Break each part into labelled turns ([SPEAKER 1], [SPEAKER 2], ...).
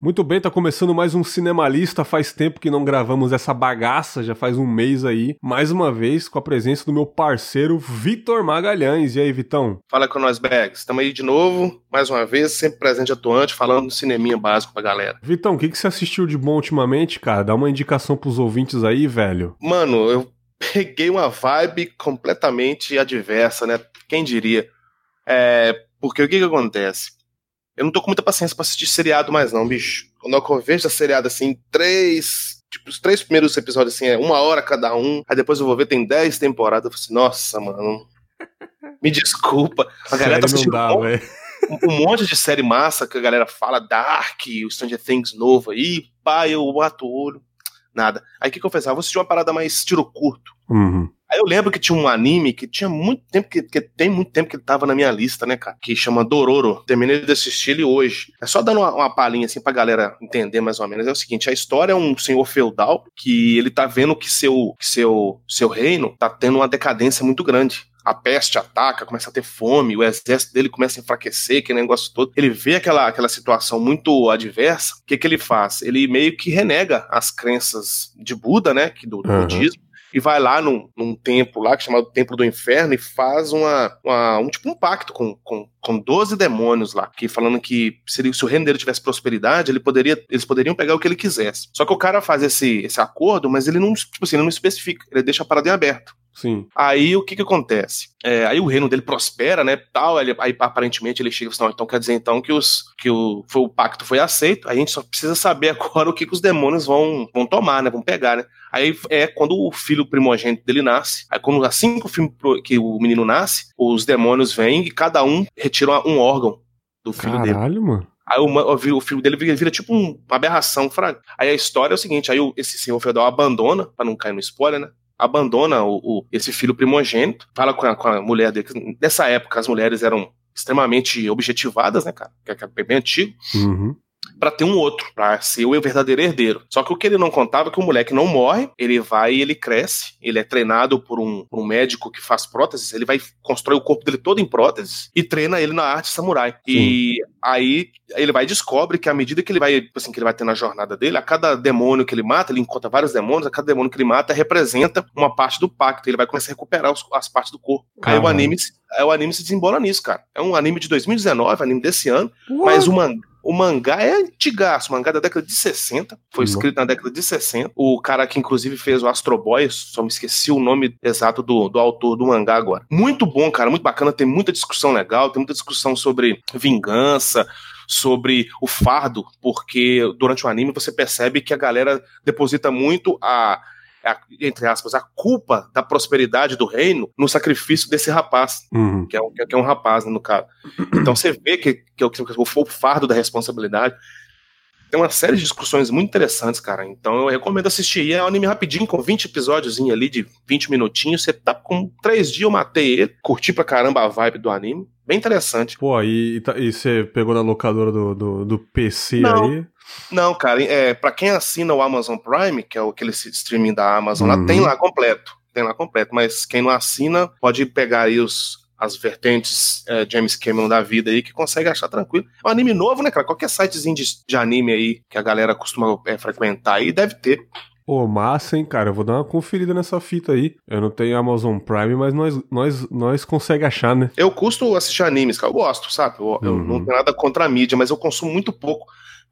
[SPEAKER 1] Muito bem, tá começando mais um Cinemalista. Faz tempo que não gravamos essa bagaça, já faz um mês aí. Mais uma vez com a presença do meu parceiro Vitor Magalhães. E aí, Vitão?
[SPEAKER 2] Fala com nós, Bags. Estamos aí de novo, mais uma vez, sempre presente atuante, falando do cineminha básico pra galera.
[SPEAKER 1] Vitão, o que, que você assistiu de bom ultimamente, cara? Dá uma indicação pros ouvintes aí, velho.
[SPEAKER 2] Mano, eu peguei uma vibe completamente adversa, né? Quem diria? É, porque o que que acontece? Eu não tô com muita paciência pra assistir seriado mais, não, bicho. Quando eu vejo a seriado assim, três. Tipo, os três primeiros episódios, assim, é uma hora cada um. Aí depois eu vou ver, tem dez temporadas. Eu falo assim, nossa, mano. Me desculpa. A galera tá assistindo
[SPEAKER 1] dá,
[SPEAKER 2] um, um, monte de série massa que a galera fala, Dark, o Stranger Things novo aí. Pai, eu bato o olho. Nada. Aí o que, que eu fiz? Ah, vou assistir uma parada mais tiro curto.
[SPEAKER 1] Uhum.
[SPEAKER 2] Aí eu lembro que tinha um anime que tinha muito tempo, que, que, tem muito tempo que ele tava na minha lista, né, cara? Que chama Dororo. Terminei de assistir ele hoje. É só dando uma, uma palhinha assim pra galera entender mais ou menos. É o seguinte: a história é um senhor feudal que ele tá vendo que seu, que seu, seu reino tá tendo uma decadência muito grande a peste ataca, começa a ter fome, o exército dele começa a enfraquecer, que negócio todo. Ele vê aquela, aquela situação muito adversa, o que, que ele faz? Ele meio que renega as crenças de Buda, né, que do, do
[SPEAKER 1] Uhum.
[SPEAKER 2] budismo, e vai lá num, num templo lá, que é chamado Templo do Inferno, e faz uma, uma- um tipo um pacto com, com, com 12 demônios lá, que falando que se, ele- se o reino dele tivesse prosperidade, ele poderia, eles poderiam pegar o que ele quisesse. Só que o cara faz esse, esse acordo, mas ele não, tipo assim, ele não especifica, ele deixa a parada em aberto.
[SPEAKER 1] Sim.
[SPEAKER 2] Aí o que que acontece? É, aí o reino dele prospera, né, tal, ele- aí aparentemente ele chega e fala, "Não, então quer dizer então que, os, que o, foi, o pacto foi aceito, a gente só precisa saber agora o que, que os demônios vão, vão tomar, né, vão pegar, né. Aí é quando o filho primogênito dele nasce, aí quando assim que o, filho, que o menino nasce, os demônios vêm e cada um retira um órgão do filho dele.
[SPEAKER 1] Caralho, mano.
[SPEAKER 2] Aí o, o filho dele vira, vira tipo um- uma aberração. fraga. Aí a história é o seguinte: aí o- esse senhor feudal abandona, pra não cair no spoiler, né? Abandona o, o- esse filho primogênito, fala com a, com a mulher dele. Nessa época as mulheres eram extremamente objetivadas, né, cara? Que é bem antigo.
[SPEAKER 1] Uhum.
[SPEAKER 2] Pra ter um outro, pra ser o verdadeiro herdeiro. Só que o que ele não contava é que o moleque não morre, ele vai e ele cresce, ele é treinado por um, por um médico que faz próteses, ele vai constrói o corpo dele todo em próteses e treina ele na arte samurai. E aí ele vai e descobre que à medida que ele vai, tipo assim, que ele vai tendo a jornada dele, a cada demônio que ele mata, ele encontra vários demônios, a cada demônio que ele mata representa uma parte do pacto, ele vai começar a recuperar os- as partes do corpo. Aí o anime, o anime se desembola nisso, cara. É um anime de 2019, anime desse ano, mas o, man- o mangá é antigaço, o mangá é da década de 60, foi
[SPEAKER 1] Nossa.
[SPEAKER 2] escrito na década de 60. O cara que inclusive fez o Astro Boy, só me esqueci o nome exato do, do autor do mangá agora. Muito bom, cara, muito bacana, tem muita discussão legal, tem muita discussão sobre vingança, sobre o fardo, porque durante o anime você percebe que a galera deposita muito a a- entre aspas, a culpa da prosperidade do reino no sacrifício desse rapaz
[SPEAKER 1] Uhum.
[SPEAKER 2] que é um, que é um rapaz, né, no caso. Então você vê que, que, é o- que o fardo da responsabilidade. Tem uma série de discussões muito interessantes, cara. Então eu recomendo assistir. E é um anime rapidinho, com 20 episódios ali de 20 minutinhos. Você tá com três dias, eu matei ele. Curti pra caramba a vibe do anime. Bem interessante.
[SPEAKER 1] Pô, e, e tá- e você pegou na locadora do, do, do PC
[SPEAKER 2] Não.
[SPEAKER 1] aí?
[SPEAKER 2] Não, cara, é, pra quem assina o Amazon Prime, que é o- aquele streaming da Amazon,
[SPEAKER 1] Uhum.
[SPEAKER 2] lá tem lá completo. Tem lá completo. Mas quem não assina, pode pegar aí os, as vertentes é, James Cameron da vida aí, que consegue achar tranquilo. É um anime novo, né, cara? Qualquer sitezinho de, de anime aí que a galera costuma é, frequentar aí, deve ter.
[SPEAKER 1] Pô, massa, hein, cara? Eu vou dar uma conferida nessa fita aí. Eu não tenho Amazon Prime, mas nós, nós, nós consegue achar, né?
[SPEAKER 2] Eu custo assistir animes, cara. Eu gosto, sabe? Eu, eu
[SPEAKER 1] Uhum.
[SPEAKER 2] não tenho nada contra a mídia, mas eu consumo muito pouco.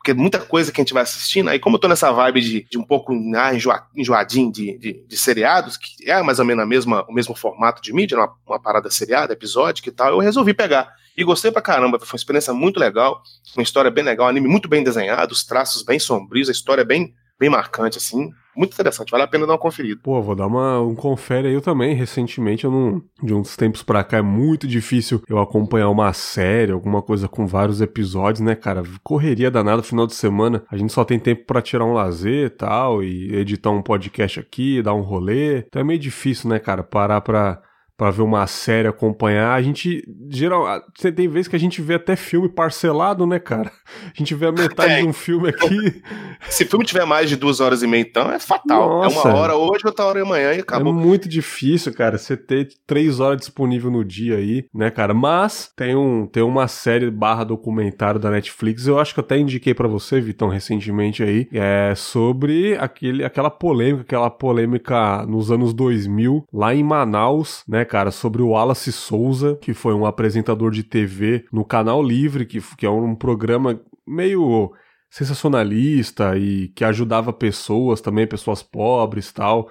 [SPEAKER 2] Porque muita coisa que a gente vai assistindo, aí como eu tô nessa vibe de, de um pouco ah, enjoa, enjoadinho de, de, de seriados, que é mais ou menos a mesma, o mesmo formato de mídia, uma, uma parada seriada, episódica e tal, eu resolvi pegar. E gostei pra caramba, foi uma experiência muito legal, uma história bem legal, um anime muito bem desenhado, os traços bem sombrios, a história é bem, bem marcante, assim. Muito interessante, vale a pena dar uma conferida.
[SPEAKER 1] Pô, vou dar uma, um confere aí eu também. Recentemente, eu não. De uns tempos pra cá, é muito difícil eu acompanhar uma série, alguma coisa com vários episódios, né, cara? Correria danada final de semana. A gente só tem tempo pra tirar um lazer e tal, e editar um podcast aqui, dar um rolê. Então é meio difícil, né, cara, parar pra. Para ver uma série, acompanhar. A gente, geral, tem vezes que a gente vê até filme parcelado, né, cara? A gente vê a metade é. de um filme aqui.
[SPEAKER 2] Se o filme tiver mais de duas horas e meia, então é fatal. Nossa. É uma hora hoje, outra hora amanhã e acabou.
[SPEAKER 1] É muito difícil, cara, você ter três horas disponível no dia aí, né, cara? Mas tem, um, tem uma série barra documentário da Netflix, eu acho que até indiquei para você, Vitão, recentemente aí, é sobre aquele, aquela polêmica, aquela polêmica nos anos 2000, lá em Manaus, né, cara, sobre o Wallace Souza, que foi um apresentador de TV no Canal Livre, que, que é um programa meio sensacionalista e que ajudava pessoas também, pessoas pobres tal.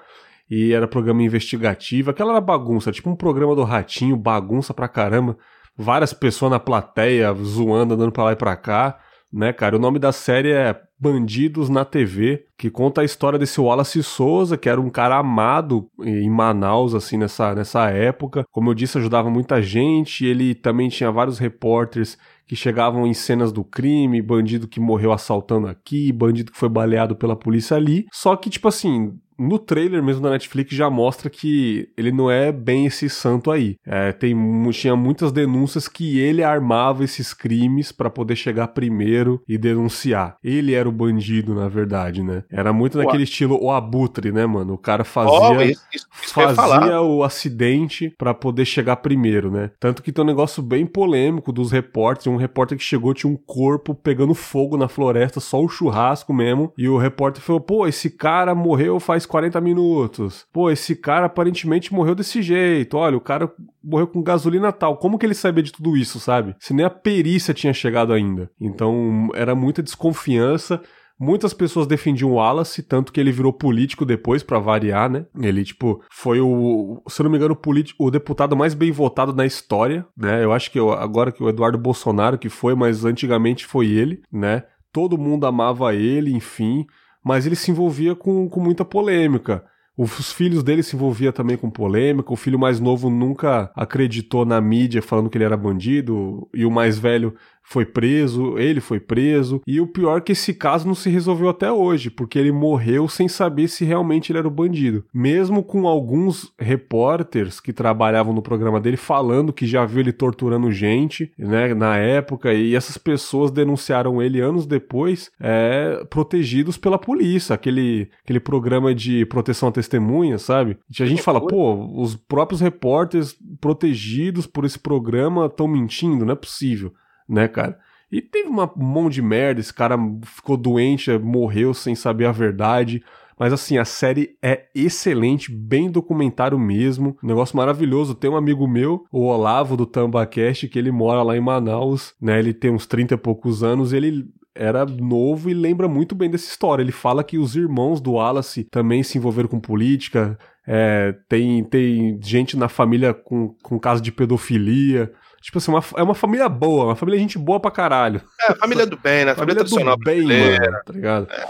[SPEAKER 1] E era programa investigativo, aquela era bagunça, tipo um programa do Ratinho, bagunça pra caramba. Várias pessoas na plateia zoando, andando pra lá e pra cá né, cara? O nome da série é Bandidos na TV, que conta a história desse Wallace Souza, que era um cara amado em Manaus, assim, nessa, nessa época. Como eu disse, ajudava muita gente. Ele também tinha vários repórteres que chegavam em cenas do crime, bandido que morreu assaltando aqui, bandido que foi baleado pela polícia ali. Só que, tipo assim, no trailer mesmo da Netflix já mostra que ele não é bem esse santo aí. É, tem, tinha muitas denúncias que ele armava esses crimes para poder chegar primeiro e denunciar. Ele era o bandido, na verdade, né? Era muito naquele estilo o abutre, né, mano? O cara fazia, oh, isso, isso, isso fazia o acidente para poder chegar primeiro, né? Tanto que tem um negócio bem polêmico dos repórteres. Um repórter que chegou tinha um corpo pegando fogo na floresta, só o churrasco mesmo. E o repórter falou: pô, esse cara morreu faz 40 minutos. Pô, esse cara aparentemente morreu desse jeito. Olha, o cara morreu com gasolina tal. Como que ele sabia de tudo isso, sabe? Se nem a perícia tinha chegado ainda. Então, era muita desconfiança. Muitas pessoas defendiam o Wallace, tanto que ele virou político depois, para variar, né? Ele, tipo, foi o, se eu não me engano, o, o deputado mais bem votado na história, né? Eu acho que eu, agora que o Eduardo Bolsonaro que foi, mas antigamente foi ele, né? Todo mundo amava ele, enfim mas ele se envolvia com, com muita polêmica. Os filhos dele se envolvia também com polêmica. O filho mais novo nunca acreditou na mídia falando que ele era bandido. E o mais velho foi preso, ele foi preso, e o pior é que esse caso não se resolveu até hoje, porque ele morreu sem saber se realmente ele era o bandido. Mesmo com alguns repórteres que trabalhavam no programa dele falando que já viu ele torturando gente, né, na época, e essas pessoas denunciaram ele anos depois, é, protegidos pela polícia, aquele, aquele programa de proteção à testemunha, sabe? E a gente fala, pô, os próprios repórteres protegidos por esse programa estão mentindo, não é possível né, cara? E teve uma, um monte de merda, esse cara ficou doente, morreu sem saber a verdade. Mas assim, a série é excelente, bem documentário mesmo, negócio maravilhoso. Tem um amigo meu, o Olavo do Tambacast, que ele mora lá em Manaus, né? Ele tem uns 30 e poucos anos, ele era novo e lembra muito bem dessa história. Ele fala que os irmãos do Wallace também se envolveram com política, é, tem, tem gente na família com, com caso de pedofilia. Tipo assim, uma, é uma família boa, uma família gente boa pra caralho.
[SPEAKER 2] É, família do bem, né? Família, família do bem,
[SPEAKER 1] mano, tá ligado? É.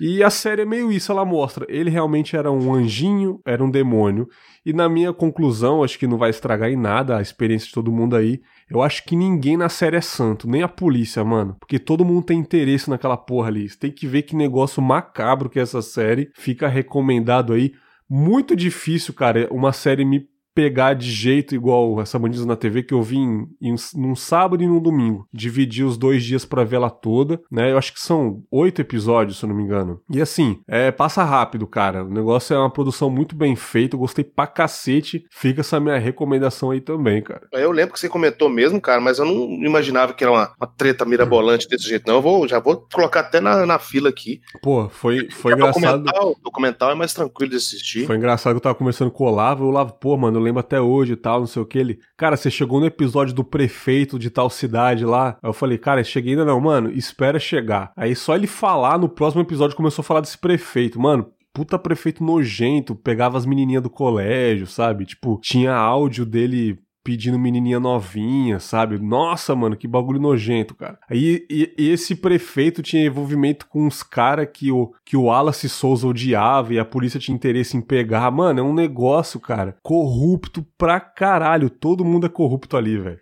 [SPEAKER 1] E a série é meio isso, ela mostra. Ele realmente era um anjinho, era um demônio. E na minha conclusão, acho que não vai estragar em nada a experiência de todo mundo aí. Eu acho que ninguém na série é santo, nem a polícia, mano. Porque todo mundo tem interesse naquela porra ali. Você tem que ver que negócio macabro que é essa série. Fica recomendado aí. Muito difícil, cara, uma série me pegar de jeito igual essa Bandidos na TV que eu vi em, em, num sábado e num domingo. Dividi os dois dias para vê-la toda, né? Eu acho que são oito episódios, se eu não me engano. E assim, é, passa rápido, cara. O negócio é uma produção muito bem feita, eu gostei pra cacete. Fica essa minha recomendação aí também, cara.
[SPEAKER 2] Eu lembro que você comentou mesmo, cara, mas eu não imaginava que era uma, uma treta mirabolante desse jeito, não. Eu vou, já vou colocar até na, na fila aqui.
[SPEAKER 1] Pô, foi, foi engraçado.
[SPEAKER 2] Documental, documental é mais tranquilo de assistir.
[SPEAKER 1] Foi engraçado que eu tava conversando com o Olavo, o Olavo, pô, mano, lembro até hoje e tal, não sei o que. Ele, cara, você chegou no episódio do prefeito de tal cidade lá. Aí eu falei, cara, cheguei ainda não, mano, espera chegar. Aí só ele falar no próximo episódio começou a falar desse prefeito. Mano, puta prefeito nojento, pegava as menininhas do colégio, sabe? Tipo, tinha áudio dele pedindo menininha novinha, sabe? Nossa, mano, que bagulho nojento, cara. Aí e, e esse prefeito tinha envolvimento com uns caras que o, que o Wallace Souza odiava e a polícia tinha interesse em pegar. Mano, é um negócio, cara, corrupto pra caralho. Todo mundo é corrupto ali, velho.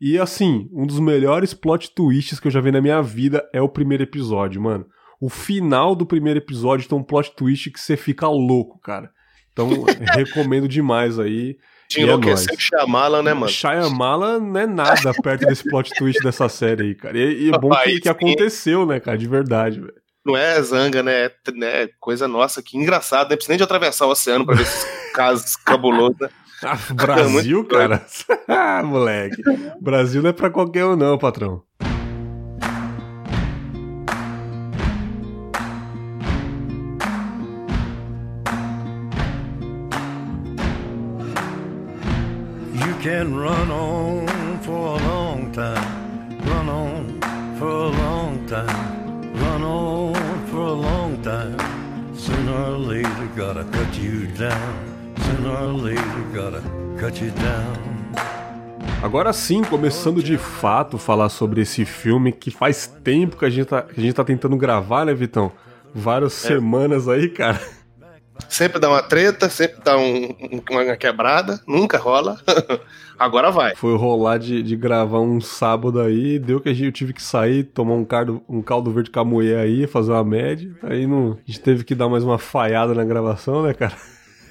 [SPEAKER 1] E assim, um dos melhores plot twists que eu já vi na minha vida é o primeiro episódio, mano. O final do primeiro episódio tem um plot twist que você fica louco, cara. Então, recomendo demais aí.
[SPEAKER 2] Te enlouqueceu o Shyamalan, né, mano?
[SPEAKER 1] Shyamalan não é nada perto desse plot twist dessa série aí, cara. E, e é bom que, que aconteceu, né, cara, de verdade, velho.
[SPEAKER 2] Não é zanga, né? É, né? Coisa nossa, que engraçado. Não precisa nem de atravessar o oceano pra ver esses casos cabulosos, né?
[SPEAKER 1] Ah, Brasil, cara? ah, moleque. Brasil não é pra qualquer um, não, patrão. Can run on for a long time, run on for a long time, run on for a long time. Sooner or later, gotta cut you down. Agora sim, começando de fato falar sobre esse filme que faz tempo que a gente tá, que a gente tá tentando gravar, né, Vitão? Várias é. semanas aí, cara.
[SPEAKER 2] Sempre dá uma treta, sempre dá um, uma quebrada, nunca rola. Agora vai.
[SPEAKER 1] Foi rolar de, de gravar um sábado aí, deu que a gente, tive que sair, tomar um caldo, um caldo verde com a mulher aí, fazer uma média. Aí não, a gente teve que dar mais uma falhada na gravação, né, cara?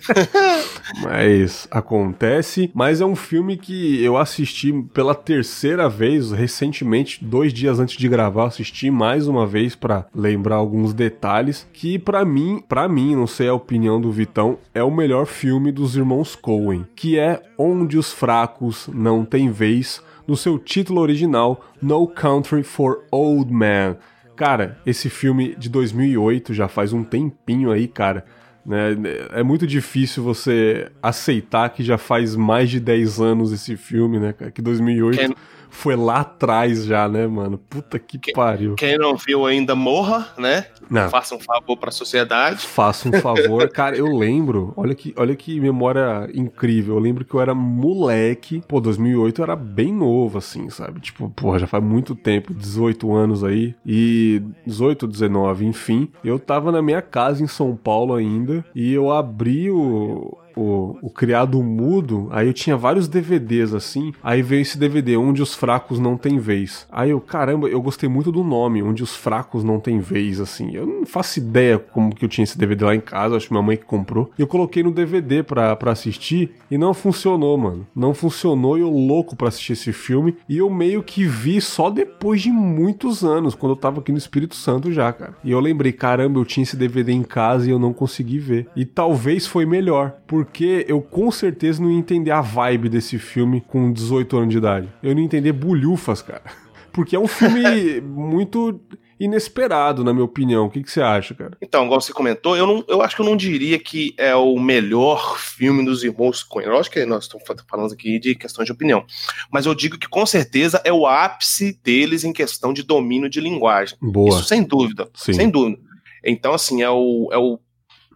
[SPEAKER 1] mas acontece. Mas é um filme que eu assisti pela terceira vez recentemente, dois dias antes de gravar, assisti mais uma vez para lembrar alguns detalhes. Que para mim, para mim, não sei a opinião do Vitão, é o melhor filme dos irmãos Coen, que é Onde os Fracos Não Têm Vez, no seu título original, No Country for Old Men. Cara, esse filme de 2008 já faz um tempinho aí, cara. Né? É muito difícil você aceitar que já faz mais de 10 anos esse filme, né, Que 2008 Quem... foi lá atrás já, né, mano? Puta que
[SPEAKER 2] quem,
[SPEAKER 1] pariu.
[SPEAKER 2] Quem não viu ainda morra, né? Não. Faça um favor pra sociedade.
[SPEAKER 1] Faça um favor. Cara, eu lembro, olha que, olha que memória incrível. Eu lembro que eu era moleque. Pô, 2008 eu era bem novo, assim, sabe? Tipo, porra, já faz muito tempo, 18 anos aí. E 18, 19, enfim. Eu tava na minha casa em São Paulo ainda e eu abri o, o, o criado mudo, aí eu tinha vários DVDs assim, aí veio esse DVD, Onde os Fracos Não Tem Vez. Aí eu, caramba, eu gostei muito do nome, Onde os Fracos Não Tem Vez, assim. Eu não faço ideia como que eu tinha esse DVD lá em casa, acho que minha mãe que comprou. Eu coloquei no DVD pra, pra assistir e não funcionou, mano. Não funcionou e eu louco pra assistir esse filme. E eu meio que vi só depois de muitos anos, quando eu tava aqui no Espírito Santo já, cara. E eu lembrei, caramba, eu tinha esse DVD em casa e eu não consegui ver. E talvez foi melhor, porque porque eu com certeza não ia entender a vibe desse filme com 18 anos de idade. Eu não ia entender bulhufas, cara. Porque é um filme muito inesperado, na minha opinião. O que, que você acha, cara?
[SPEAKER 2] Então, igual você comentou, eu, não, eu acho que eu não diria que é o melhor filme dos irmãos Coen. Lógico que nós estamos falando aqui de questão de opinião. Mas eu digo que com certeza é o ápice deles em questão de domínio de linguagem.
[SPEAKER 1] Boa.
[SPEAKER 2] Isso sem dúvida. Sim. Sem dúvida. Então, assim, é o, é o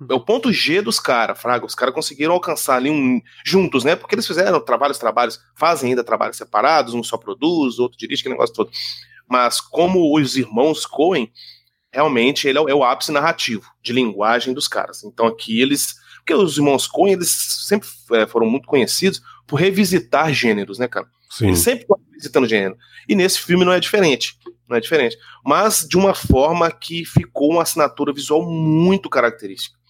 [SPEAKER 2] é o ponto G dos caras, Fraga. Os caras conseguiram alcançar ali um. juntos, né? Porque eles fizeram trabalhos, trabalhos, fazem ainda trabalhos separados, um só produz, outro dirige, aquele negócio todo. Mas como os irmãos Coen, realmente ele é o, é o ápice narrativo de linguagem dos caras. Então aqui eles. Porque os irmãos Coen, eles sempre é, foram muito conhecidos por revisitar gêneros, né, cara?
[SPEAKER 1] Sim.
[SPEAKER 2] Eles sempre estão revisitando gênero. E nesse filme não é diferente. Não é diferente. Mas de uma forma que ficou uma assinatura visual muito característica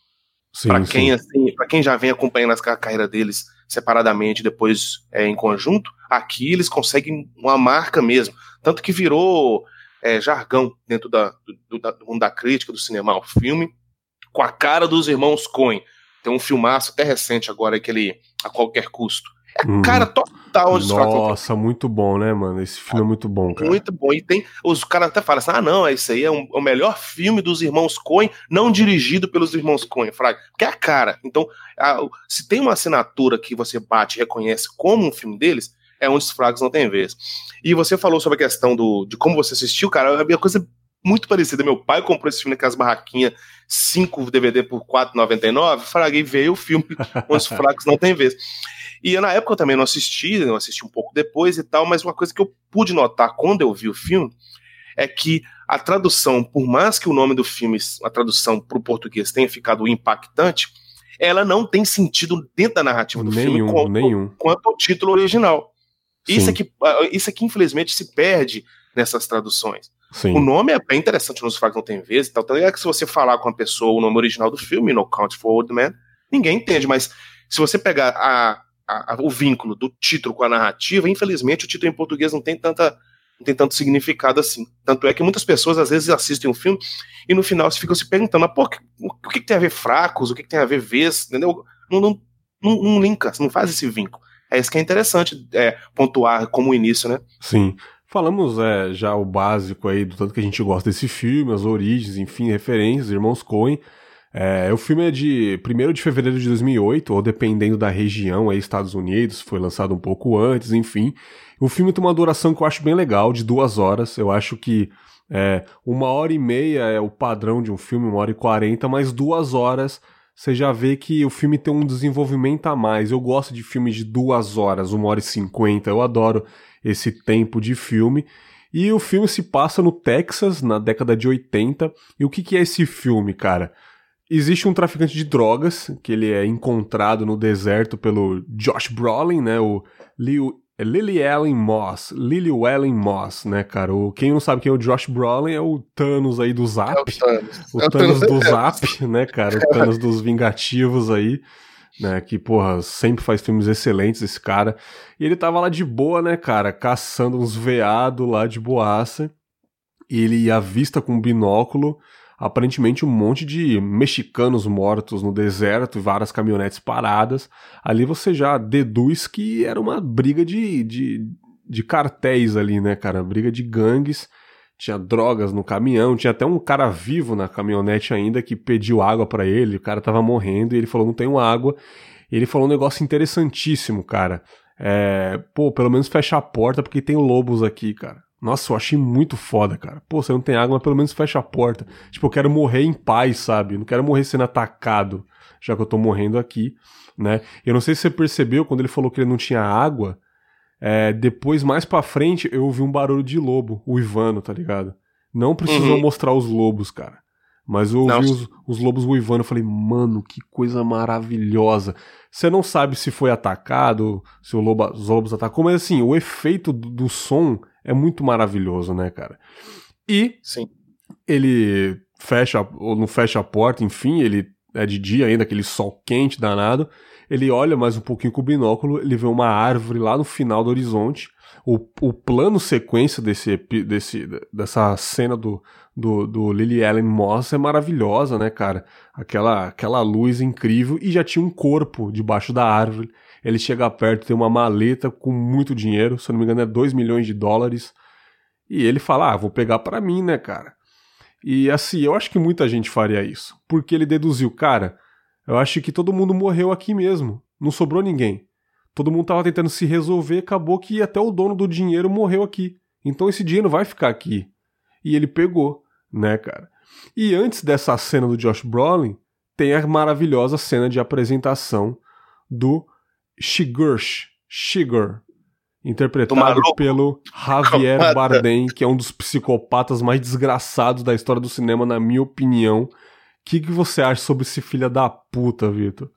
[SPEAKER 2] para quem assim, para quem já vem acompanhando a carreira deles separadamente, depois é, em conjunto, aqui eles conseguem uma marca mesmo, tanto que virou é, jargão dentro da, do, da, do mundo da crítica do cinema, o filme com a cara dos irmãos Coen. Tem um filmaço até recente agora, aquele A Qualquer Custo. É uhum. cara total
[SPEAKER 1] onde Nossa, muito bom, né, mano? Esse filme é, é muito bom, cara.
[SPEAKER 2] Muito bom. E tem. Os caras até falam assim: ah, não, esse aí é um, é o melhor filme dos irmãos Coen, não dirigido pelos irmãos Coen, Fraga. Porque é a cara. Então, a, se tem uma assinatura que você bate e reconhece como um filme deles, é onde os fragos não tem vez. E você falou sobre a questão do, de como você assistiu, cara, é uma coisa muito parecida. Meu pai comprou esse filme naquelas barraquinhas, 5 DVD por 4,99. Fraguei, veio o filme os fracos não tem vez. E na época eu também não assisti, eu assisti um pouco depois e tal, mas uma coisa que eu pude notar quando eu vi o filme é que a tradução, por mais que o nome do filme, a tradução para o português tenha ficado impactante, ela não tem sentido dentro da narrativa do
[SPEAKER 1] nenhum,
[SPEAKER 2] filme quanto,
[SPEAKER 1] nenhum.
[SPEAKER 2] quanto ao título original. Isso é, que, ah, isso é que infelizmente se perde nessas traduções.
[SPEAKER 1] Sim.
[SPEAKER 2] O nome é bem interessante nos Fragos Não Tem Vezes e tal. Então é que se você falar com a pessoa o nome original do filme, No Count for Old Man, ninguém entende, mas se você pegar a a, a, o vínculo do título com a narrativa, infelizmente o título em português não tem tanta não tem tanto significado assim. Tanto é que muitas pessoas às vezes assistem um filme e no final ficam se perguntando, mas pô, o que, que tem a ver fracos, o que, que tem a ver vez, entendeu? Não, não, não, não linka, não faz esse vínculo. É isso que é interessante é, pontuar como início, né?
[SPEAKER 1] Sim. Falamos é, já o básico aí do tanto que a gente gosta desse filme, as origens, enfim, referências, Irmãos Coen. É, o filme é de 1 de fevereiro de 2008, ou dependendo da região, aí Estados Unidos, foi lançado um pouco antes, enfim. O filme tem uma duração que eu acho bem legal, de duas horas. Eu acho que é, uma hora e meia é o padrão de um filme, uma hora e quarenta, mas duas horas você já vê que o filme tem um desenvolvimento a mais. Eu gosto de filmes de duas horas, uma hora e cinquenta. Eu adoro esse tempo de filme. E o filme se passa no Texas, na década de 80. E o que, que é esse filme, cara? Existe um traficante de drogas, que ele é encontrado no deserto pelo Josh Brolin, né? O é Lily Ellen Moss, Lily Ellen Moss, né, cara? O, quem não sabe quem é o Josh Brolin é o Thanos aí do Zap. É o Thanos, o é Thanos do Zap, né, cara? O Thanos dos Vingativos aí, né? Que, porra, sempre faz filmes excelentes esse cara. E ele tava lá de boa, né, cara? Caçando uns veados lá de boaça. E ele avista com um binóculo aparentemente um monte de mexicanos mortos no deserto e várias caminhonetes paradas. Ali você já deduz que era uma briga de, de, de cartéis ali, né, cara? Briga de gangues. Tinha drogas no caminhão, tinha até um cara vivo na caminhonete ainda que pediu água para ele. O cara tava morrendo e ele falou: Não tenho água. Ele falou um negócio interessantíssimo, cara. É, pô, pelo menos fecha a porta porque tem lobos aqui, cara. Nossa, eu achei muito foda, cara. Pô, você não tem água, mas pelo menos fecha a porta. Tipo, eu quero morrer em paz, sabe? não quero morrer sendo atacado, já que eu tô morrendo aqui, né? Eu não sei se você percebeu quando ele falou que ele não tinha água. É, depois, mais pra frente, eu ouvi um barulho de lobo, o Ivano, tá ligado? Não precisou uhum. mostrar os lobos, cara. Mas eu ouvi os, os, lobos uivando, eu falei, mano, que coisa maravilhosa. Você não sabe se foi atacado, se lobo, os lobos atacou, mas assim, o efeito do, do som é muito maravilhoso, né, cara? E
[SPEAKER 2] Sim.
[SPEAKER 1] ele fecha, ou não fecha a porta, enfim, ele é de dia ainda, aquele sol quente danado. Ele olha mais um pouquinho com o binóculo, ele vê uma árvore lá no final do horizonte. O, o plano sequência desse, desse, dessa cena do, do, do Lily Ellen Moss é maravilhosa, né, cara? Aquela, aquela luz incrível e já tinha um corpo debaixo da árvore. Ele chega perto, tem uma maleta com muito dinheiro, se eu não me engano é 2 milhões de dólares. E ele fala: Ah, vou pegar para mim, né, cara? E assim, eu acho que muita gente faria isso. Porque ele deduziu, cara, eu acho que todo mundo morreu aqui mesmo. Não sobrou ninguém. Todo mundo tava tentando se resolver, acabou que até o dono do dinheiro morreu aqui. Então esse dinheiro vai ficar aqui. E ele pegou, né, cara? E antes dessa cena do Josh Brolin, tem a maravilhosa cena de apresentação do Shigursh, Shigur, interpretado pelo Javier Bardem, que é um dos psicopatas mais desgraçados da história do cinema, na minha opinião. Que, que você acha sobre esse filho da puta, Vitor?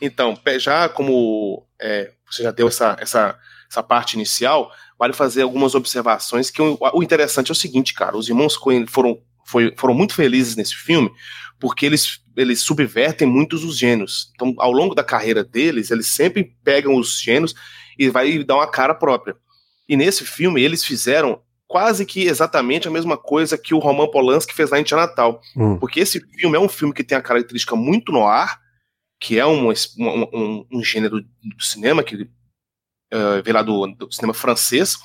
[SPEAKER 2] Então, já como é, você já deu essa, essa, essa parte inicial, vale fazer algumas observações que o, o interessante é o seguinte, cara, os irmãos Coen foram, foi, foram muito felizes nesse filme, porque eles, eles subvertem muitos os gênios. Então, ao longo da carreira deles, eles sempre pegam os gênios e vai dar uma cara própria. E nesse filme, eles fizeram quase que exatamente a mesma coisa que o Roman Polanski fez lá em Tia Natal. Hum. Porque esse filme é um filme que tem a característica muito no ar, que é um, um, um, gênero do cinema que uh, veio lá do, do, cinema francês,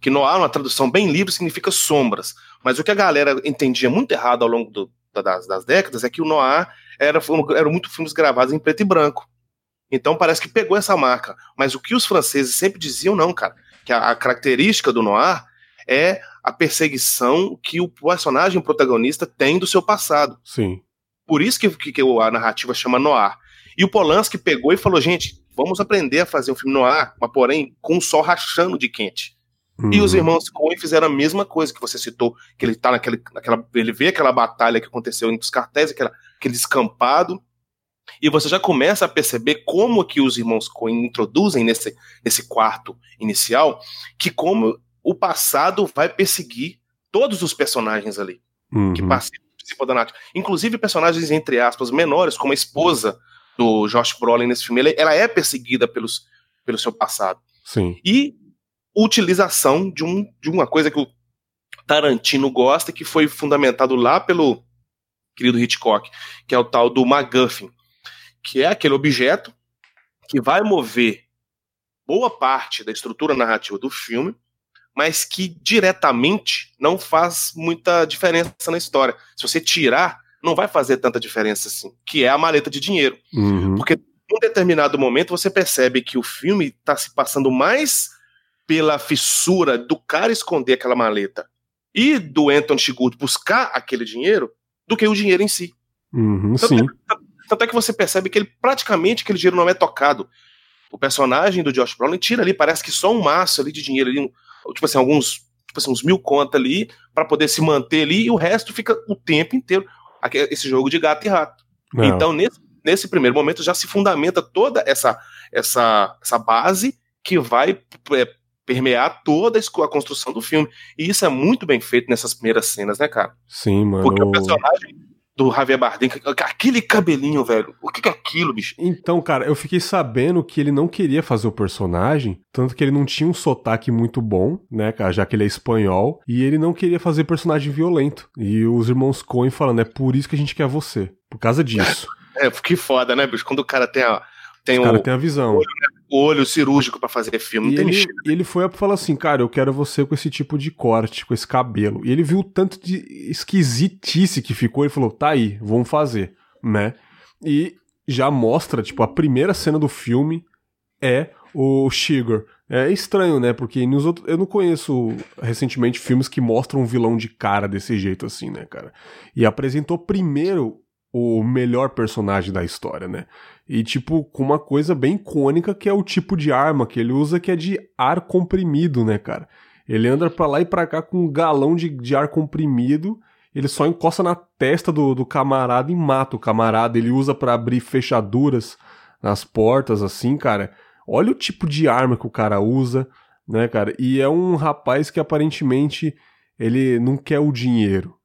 [SPEAKER 2] que noir, uma tradução bem livre, significa sombras. Mas o que a galera entendia muito errado ao longo do, das, das décadas é que o noir era, eram muito filmes gravados em preto e branco. Então parece que pegou essa marca. Mas o que os franceses sempre diziam, não, cara, que a, a característica do noir é a perseguição que o personagem protagonista tem do seu passado.
[SPEAKER 1] Sim.
[SPEAKER 2] Por isso que, que, que a narrativa chama noir. E o Polanski pegou e falou, gente, vamos aprender a fazer um filme noir, mas porém com o sol rachando de quente. Uhum. E os uhum. irmãos Coen fizeram a mesma coisa que você citou, que ele tá naquele, naquela, ele vê aquela batalha que aconteceu entre os cartéis, aquela, aquele descampado, e você já começa a perceber como que os irmãos Coen introduzem nesse, nesse quarto inicial, que como o passado vai perseguir todos os personagens ali, uhum. que participam da narrativa. Inclusive personagens, entre aspas, menores, como a esposa do Josh Brolin nesse filme, ela é perseguida pelos, pelo seu passado.
[SPEAKER 1] Sim.
[SPEAKER 2] E utilização de, um, de uma coisa que o Tarantino gosta, que foi fundamentado lá pelo querido Hitchcock, que é o tal do MacGuffin, que é aquele objeto que vai mover boa parte da estrutura narrativa do filme, mas que diretamente não faz muita diferença na história. Se você tirar, não vai fazer tanta diferença assim, que é a maleta de dinheiro.
[SPEAKER 1] Uhum.
[SPEAKER 2] Porque em um determinado momento você percebe que o filme está se passando mais pela fissura do cara esconder aquela maleta e do Anthony Chigurh buscar aquele dinheiro do que o dinheiro em si.
[SPEAKER 1] Uhum,
[SPEAKER 2] tanto,
[SPEAKER 1] sim.
[SPEAKER 2] É, tanto é que você percebe que ele praticamente aquele dinheiro não é tocado. O personagem do Josh Brolin tira ali, parece que só um maço ali de dinheiro, ali, tipo assim, alguns, tipo assim, uns mil contas ali, para poder se manter ali, e o resto fica o tempo inteiro esse jogo de gato e rato.
[SPEAKER 1] Não.
[SPEAKER 2] Então, nesse, nesse primeiro momento, já se fundamenta toda essa, essa, essa base que vai é, permear toda a construção do filme. E isso é muito bem feito nessas primeiras cenas, né, cara?
[SPEAKER 1] Sim, mano.
[SPEAKER 2] Porque o personagem do Javier Bardem, aquele cabelinho, velho, o que, é aquilo, bicho?
[SPEAKER 1] Então, cara, eu fiquei sabendo que ele não queria fazer o personagem, tanto que ele não tinha um sotaque muito bom, né, cara, já que ele é espanhol, e ele não queria fazer personagem violento. E os irmãos Coen falando, é por isso que a gente quer você, por causa disso.
[SPEAKER 2] É, que foda, né, bicho? Quando o cara tem a, tem
[SPEAKER 1] o cara tem a visão.
[SPEAKER 2] Olho, né? o olho cirúrgico para fazer filme,
[SPEAKER 1] e
[SPEAKER 2] não tem
[SPEAKER 1] ele, E ele foi falar assim, cara, eu quero você com esse tipo de corte, com esse cabelo. E ele viu o tanto de esquisitice que ficou e falou, tá aí, vamos fazer, né? E já mostra, tipo, a primeira cena do filme é o Sugar. É estranho, né? Porque nos outros, eu não conheço recentemente filmes que mostram um vilão de cara desse jeito assim, né, cara? E apresentou primeiro o melhor personagem da história, né? E, tipo, com uma coisa bem icônica que é o tipo de arma que ele usa, que é de ar comprimido, né, cara? Ele anda pra lá e pra cá com um galão de, de ar comprimido, ele só encosta na testa do, do camarada e mata o camarada. Ele usa para abrir fechaduras nas portas, assim, cara. Olha o tipo de arma que o cara usa, né, cara? E é um rapaz que aparentemente ele não quer o dinheiro.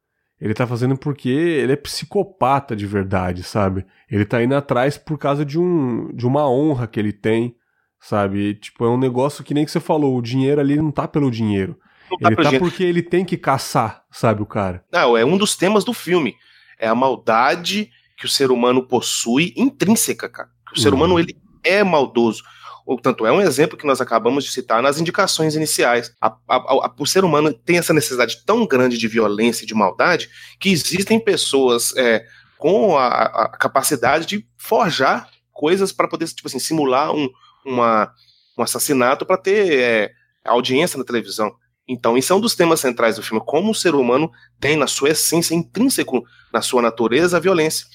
[SPEAKER 1] Ele tá fazendo porque ele é psicopata de verdade, sabe? Ele tá indo atrás por causa de, um, de uma honra que ele tem, sabe? E, tipo, é um negócio que nem que você falou, o dinheiro ali não tá pelo dinheiro.
[SPEAKER 2] Não
[SPEAKER 1] ele tá
[SPEAKER 2] gente.
[SPEAKER 1] porque ele tem que caçar, sabe, o cara?
[SPEAKER 2] Não, é um dos temas do filme. É a maldade que o ser humano possui intrínseca, cara. O ser
[SPEAKER 1] Uhum.
[SPEAKER 2] humano, ele é maldoso. Ou, tanto é um exemplo que nós acabamos de citar nas indicações iniciais. A- a- a- o ser humano tem essa necessidade tão grande de violência e de maldade que existem pessoas é, com a, capacidade de forjar coisas para poder, tipo assim, simular um, uma, um assassinato para ter é, audiência na televisão. Então, isso é um dos temas centrais do filme, como o ser humano tem na sua essência intrínseco, na sua natureza, a violência.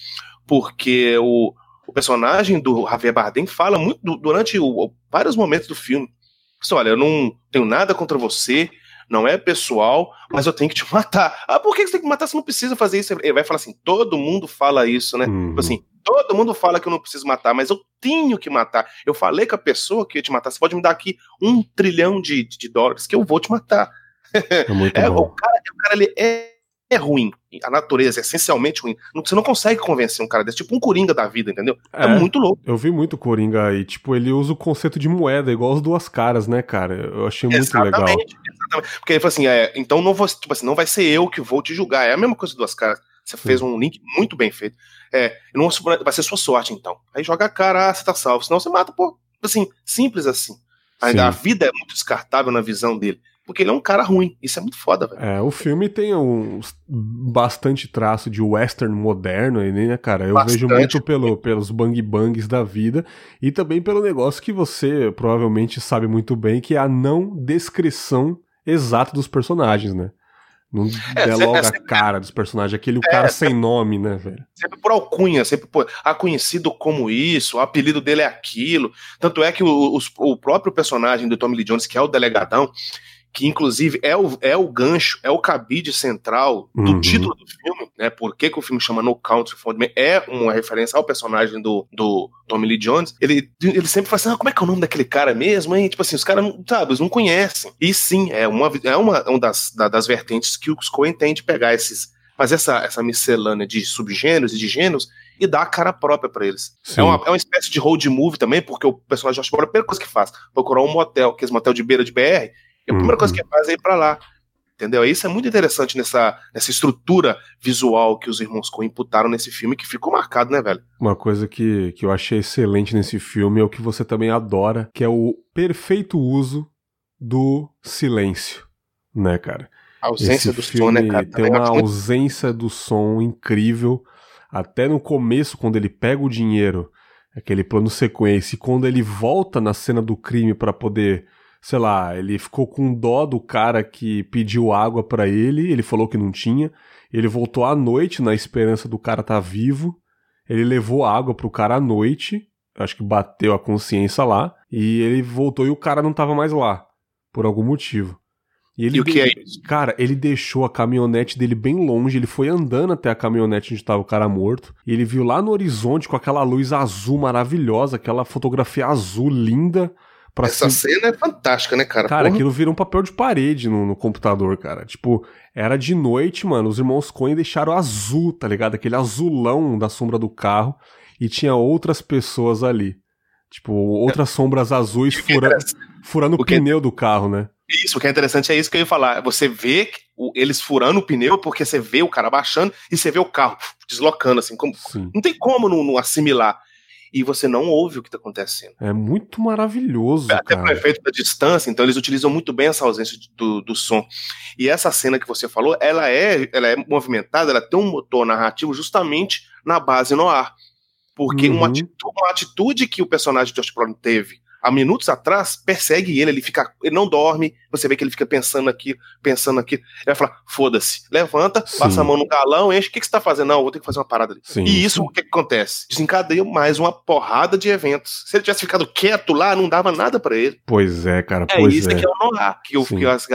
[SPEAKER 2] Porque o, o personagem do Javier Bardem fala muito du- durante o- vários momentos do filme. Assim, olha, eu não tenho nada contra você, não é pessoal, mas eu tenho que te matar. Ah, por que você tem que matar? Você não precisa fazer isso. Ele vai falar assim, todo mundo fala isso, né?
[SPEAKER 1] Uhum.
[SPEAKER 2] Tipo assim, todo mundo fala que eu não preciso matar, mas eu tenho que matar. Eu falei com a pessoa que ia te matar, você pode me dar aqui um trilhão de, de, de dólares que eu vou te matar.
[SPEAKER 1] É muito
[SPEAKER 2] É, o cara, o cara ele é, é ruim. A natureza é essencialmente ruim. Você não consegue convencer um cara desse, tipo um coringa da vida, entendeu? É,
[SPEAKER 1] É.
[SPEAKER 2] muito louco.
[SPEAKER 1] Eu vi muito Coringa aí, tipo, ele usa o conceito de moeda, igual as duas caras, né, cara? Eu achei muito legal.
[SPEAKER 2] exatamente. Porque ele falou assim: é, então não vou, tipo assim, não vai ser eu que vou te julgar. É a mesma coisa duas caras. Você fez um link muito bem feito. É, não vai ser sua sorte, então. Aí joga a cara, ah, você tá salvo. Senão você mata, pô. Assim, simples assim. A,
[SPEAKER 1] Sim.
[SPEAKER 2] a vida é muito descartável na visão dele. Porque ele é um cara ruim. Isso é muito foda, velho.
[SPEAKER 1] É, o filme tem uns bastante traço de western moderno aí, né, cara? Eu
[SPEAKER 2] Bastante.
[SPEAKER 1] vejo muito pelo, pelos bang bangs da vida e também pelo negócio que você provavelmente sabe muito bem, que é a não descrição exata dos personagens, né? Não
[SPEAKER 2] É,
[SPEAKER 1] é, logo
[SPEAKER 2] é
[SPEAKER 1] a
[SPEAKER 2] sempre-
[SPEAKER 1] cara dos personagens, aquele cara sem nome, né, velho?
[SPEAKER 2] sempre por alcunha, sempre por ah, conhecido como isso, o apelido dele é aquilo. Tanto é que o, os- o próprio personagem do Tommy Lee Jones, que é o delegadão, que inclusive é o, é o gancho, é o cabide central do
[SPEAKER 1] Uhum.
[SPEAKER 2] título do filme, né? Por que, que o filme chama No Country for Old Men? É uma referência ao personagem do, do Tommy Lee Jones. Ele, ele sempre fala assim: ah, como é que é o nome daquele cara mesmo, hein? Tipo assim, os caras, não- sabe, eles não conhecem. E sim, é uma, é uma, uma das, da- das vertentes que os Coen tem de pegar esses. Fazer essa, essa miscelânea de subgêneros e de gêneros e dar a cara própria para eles. É uma, é uma espécie de road movie também, porque o personagem Josh Brolin, a primeira coisa que faz, procurar um motel, que é esse motel de beira de BR, e a primeira uhum. coisa que faz é ir pra lá. Entendeu? Isso é muito interessante nessa, nessa estrutura visual que os irmãos Coen imputaram nesse filme, que ficou marcado, né, velho?
[SPEAKER 1] Uma coisa que, que eu achei excelente nesse filme é o que você também adora, que é o perfeito uso do silêncio, né, cara?
[SPEAKER 2] A ausência Esse do som, né, cara?
[SPEAKER 1] Tem uma ausência do som incrível. Até no começo, quando ele pega o dinheiro, aquele plano sequência, e quando ele volta na cena do crime para poder sei lá, ele ficou com dó do cara que pediu água para ele, ele falou que não tinha. Ele voltou à noite na esperança do cara estar tá vivo. Ele levou água pro cara à noite, acho que bateu a consciência lá, e ele voltou e o cara não tava mais lá, por algum motivo.
[SPEAKER 2] E, ele e o que é isso?
[SPEAKER 1] Cara, ele deixou a caminhonete dele bem longe, ele foi andando até a caminhonete onde estava o cara morto, e ele viu lá no horizonte com aquela luz azul maravilhosa, aquela fotografia azul linda,
[SPEAKER 2] essa se... cena é fantástica, né, cara?
[SPEAKER 1] Cara, Porra. aquilo vira um papel de parede no, no, computador, cara. Tipo, era de noite, mano. Os irmãos Coen deixaram azul, tá ligado? Aquele azulão da sombra do carro. E tinha outras pessoas ali. Tipo, outras sombras azuis é fura... furando o, o pneu do carro, né?
[SPEAKER 2] Isso, o que é interessante é isso que eu ia falar. Você vê eles furando o pneu porque você vê o cara baixando e você vê o carro deslocando, assim. Como... Não tem como não, não assimilar e você não ouve o que está acontecendo.
[SPEAKER 1] É muito maravilhoso.
[SPEAKER 2] Até para efeito da distância, então eles utilizam muito bem essa ausência do, do som. E essa cena que você falou, ela é, ela é movimentada, ela tem um motor narrativo justamente na base no ar. Porque uhum. uma, atitude, uma atitude que o personagem de Josh Brolin teve há minutos atrás, persegue ele, ele fica, ele não dorme, você vê que ele fica pensando aqui, pensando aqui, ele vai falar, foda-se, levanta, sim. passa a mão no galão, enche, o que, que você tá fazendo? Não, vou ter que fazer uma parada ali. Sim, e isso, o que, que, acontece? Desencadeia mais uma porrada de eventos. Se ele tivesse ficado quieto lá, não dava nada para ele.
[SPEAKER 1] Pois é, cara, é pois
[SPEAKER 2] isso é. que é o Noah, que, que, as,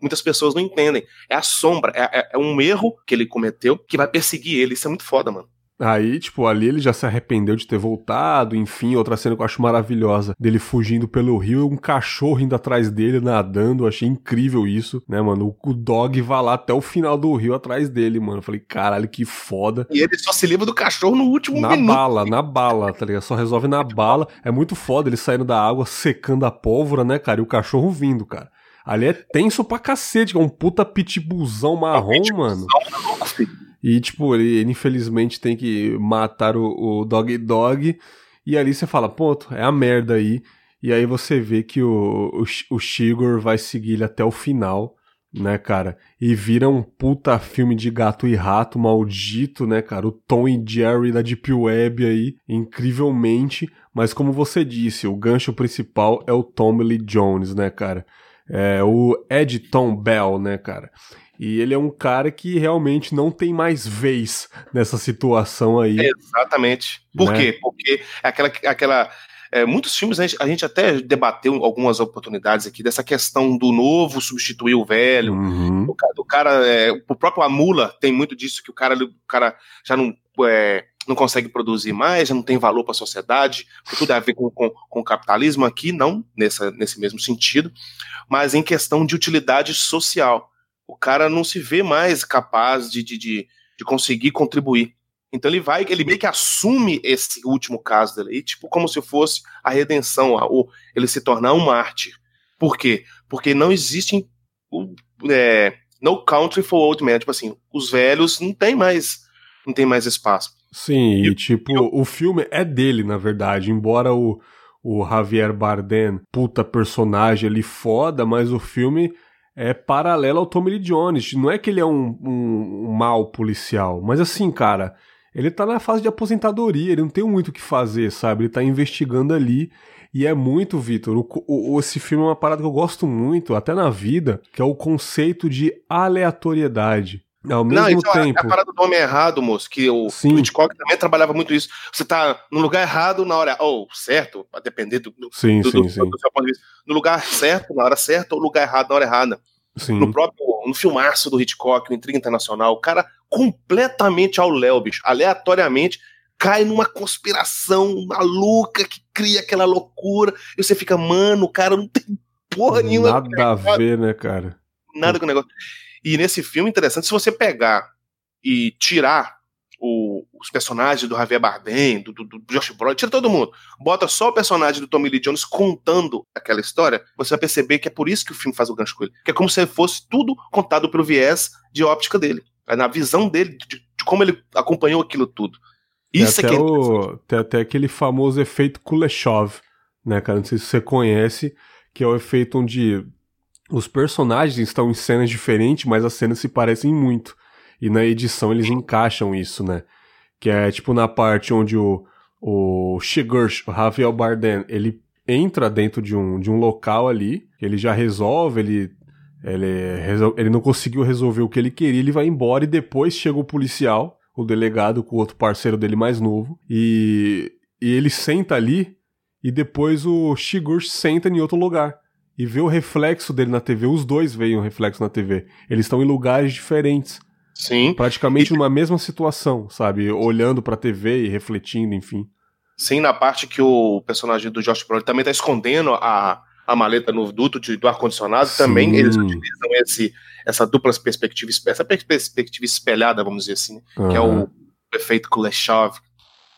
[SPEAKER 2] muitas pessoas não entendem. É a sombra, é, é, é um erro que ele cometeu que vai perseguir ele, isso é muito foda, mano.
[SPEAKER 1] Aí, tipo, ali ele já se arrependeu de ter voltado, enfim, outra cena que eu acho maravilhosa, dele fugindo pelo rio e um cachorro indo atrás dele, nadando, eu achei incrível isso, né, mano? O dog vai lá até o final do rio atrás dele, mano. Eu falei, caralho, que foda.
[SPEAKER 2] E ele só se livra do cachorro no último
[SPEAKER 1] na
[SPEAKER 2] minuto.
[SPEAKER 1] Na bala, na bala, tá ligado? Só resolve na bala. É muito foda ele saindo da água, secando a pólvora, né, cara? E o cachorro vindo, cara. Ali é tenso pra cacete, é um puta pitbullzão marrom, é um mano. E, tipo, ele, ele, infelizmente tem que matar o, o Dog Dog. E ali você fala, ponto, é a merda aí. E aí você vê que o, o, o vai seguir ele até o final, né, cara? E vira um puta filme de gato e rato maldito, né, cara? O Tom e Jerry da Deep Web aí, incrivelmente. Mas como você disse, o gancho principal é o Tom Lee Jones, né, cara? É o Ed Tom Bell, né, cara? E ele é um cara que realmente não tem mais vez nessa situação aí.
[SPEAKER 2] Exatamente. Por né? quê? Porque aquela. aquela é, muitos filmes a gente, a gente, até debateu algumas oportunidades aqui dessa questão do novo substituir o velho. Uhum. O, o, cara, é, o próprio Amula tem muito disso, que o cara, o cara já não. É, não consegue produzir mais, já não tem valor para a sociedade, tudo a ver com, com, com, o capitalismo aqui, não nessa, nesse mesmo sentido, mas em questão de utilidade social o cara não se vê mais capaz de, de, de, de conseguir contribuir. Então ele vai, ele meio que assume esse último caso dele, tipo como se fosse a redenção, ou ele se tornar um mártir. Por quê? Porque não existe é, no country for old men, tipo assim, os velhos não tem mais, não tem mais espaço.
[SPEAKER 1] Sim, e, e tipo, eu... o filme é dele, na verdade, embora o, o Javier Bardem, puta personagem ali foda, mas o filme é paralelo ao Tommy Lee Jones. Não é que ele é um, um, um mal policial, mas assim, cara, ele tá na fase de aposentadoria, ele não tem muito o que fazer, sabe? Ele tá investigando ali. E é muito, Vitor. esse filme é uma parada que eu gosto muito, até na vida, que é o conceito de aleatoriedade. Ao mesmo não, isso tempo. É
[SPEAKER 2] a parada do nome errado, moço, que o, o Hitchcock também trabalhava muito isso. Você tá no lugar errado na hora. Ou oh, certo, a depender do, do,
[SPEAKER 1] sim,
[SPEAKER 2] do,
[SPEAKER 1] sim,
[SPEAKER 2] do,
[SPEAKER 1] sim.
[SPEAKER 2] do seu ponto de vista. No lugar certo, na hora certa, ou no lugar errado, na hora errada. Sim. No próprio no filmaço do Hitchcock, o Intriga Internacional, o cara completamente ao léu, bicho, aleatoriamente cai numa conspiração maluca que cria aquela loucura, e você fica, mano, o cara não tem porra nenhuma.
[SPEAKER 1] Nada a ver, né, cara?
[SPEAKER 2] Nada com o negócio. E nesse filme, interessante, se você pegar e tirar o, os personagens do Javier Bardem, do, do, do Josh Brolin, tira todo mundo. Bota só o personagem do Tommy Lee Jones contando aquela história, você vai perceber que é por isso que o filme faz o gancho com ele. Que é como se fosse tudo contado pelo viés de óptica dele. É na visão dele, de, de como ele acompanhou aquilo tudo.
[SPEAKER 1] Isso tem, é até é o, tem até aquele famoso efeito Kuleshov, né, cara? Não sei se você conhece, que é o efeito onde os personagens estão em cenas diferentes, mas as cenas se parecem muito. E na edição eles encaixam isso, né? Que é tipo na parte onde o, o Shigursh, o Javier Bardem, ele entra dentro de um, de um local ali, ele já resolve, ele, ele, ele não conseguiu resolver o que ele queria, ele vai embora e depois chega o policial, o delegado com o outro parceiro dele mais novo, e, e ele senta ali e depois o Shigursh senta em outro lugar e vê o reflexo dele na TV. Os dois veem o reflexo na TV. Eles estão em lugares diferentes.
[SPEAKER 2] Sim.
[SPEAKER 1] Praticamente e... numa mesma situação, sabe? Olhando pra TV e refletindo, enfim.
[SPEAKER 2] Sim, na parte que o personagem do Josh Brolin também tá escondendo a, a maleta no duto de, do ar-condicionado, também eles utilizam esse, essa dupla perspectiva, essa perspectiva espelhada, vamos dizer assim, uhum. que é o efeito Kuleshov.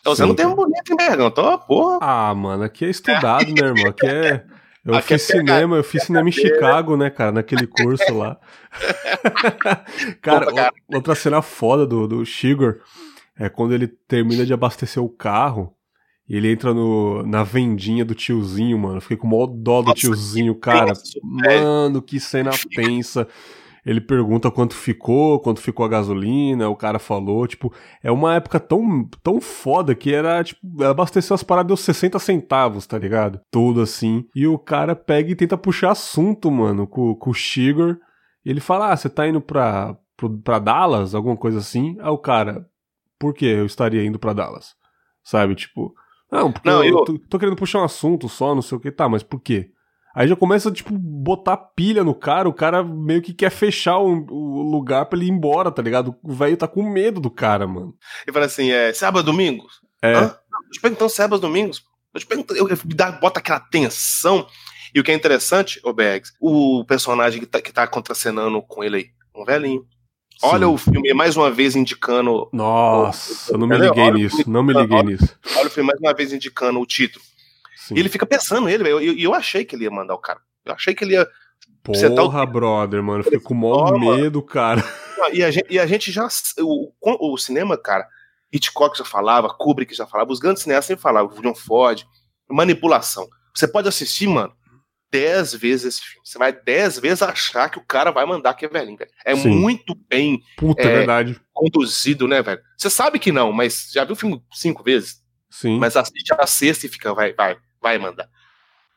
[SPEAKER 2] Tá usando um termo bonito, hein, Bergão? Tô, porra.
[SPEAKER 1] Ah, mano, aqui é estudado, né, irmão? Aqui é. Eu Aqui fiz cinema, eu fiz cinema em Chicago, né, cara, naquele curso lá. cara, Opa, cara, outra cena foda do, do Shigor é quando ele termina de abastecer o carro e ele entra no, na vendinha do tiozinho, mano. fiquei com o maior dó do Nossa, tiozinho, cara. Mano, que cena tensa. Ele pergunta quanto ficou, quanto ficou a gasolina, o cara falou, tipo, é uma época tão, tão foda que era, tipo, abasteceu as paradas deu 60 centavos, tá ligado? Tudo assim. E o cara pega e tenta puxar assunto, mano, com, com o Shigor. E ele fala, ah, você tá indo pra, pra Dallas, alguma coisa assim. Aí o cara, por que eu estaria indo pra Dallas? Sabe, tipo, não, porque não, eu, eu... Tô, tô, querendo puxar um assunto só, não sei o que, tá, mas por quê? Aí já começa, tipo, botar pilha no cara, o cara meio que quer fechar o, o lugar pra ele ir embora, tá ligado? O velho tá com medo do cara, mano.
[SPEAKER 2] Ele fala assim, é sábado, domingo?
[SPEAKER 1] É. Hã?
[SPEAKER 2] Deixa eu então sábado, domingos? Eu perguntar, eu, bota aquela tensão. E o que é interessante, ô Bags, o personagem que tá, que tá contracenando com ele aí, um velhinho. Sim. Olha o filme mais uma vez indicando.
[SPEAKER 1] Nossa, o, eu não me liguei nisso, não me liguei nisso.
[SPEAKER 2] Olha o filme mais uma vez indicando o título. Sim. E ele fica pensando ele velho. E eu, eu, achei que ele ia mandar o cara. Eu achei que ele ia.
[SPEAKER 1] Porra, o... brother, mano. Fiquei com o maior medo, cara.
[SPEAKER 2] E a, gente, e a gente já. O, o cinema, cara, Hitchcock já falava, Kubrick já falava, os grandes cineastas sempre falavam, John Ford, manipulação. Você pode assistir, mano, dez vezes esse filme. Você vai dez vezes achar que o cara vai mandar que é velhinho, velho. É Sim. muito bem
[SPEAKER 1] Puta, é, verdade.
[SPEAKER 2] conduzido, né, velho? Você sabe que não, mas já viu o filme cinco vezes?
[SPEAKER 1] Sim.
[SPEAKER 2] Mas assiste a sexta e fica, vai, vai vai mandar. É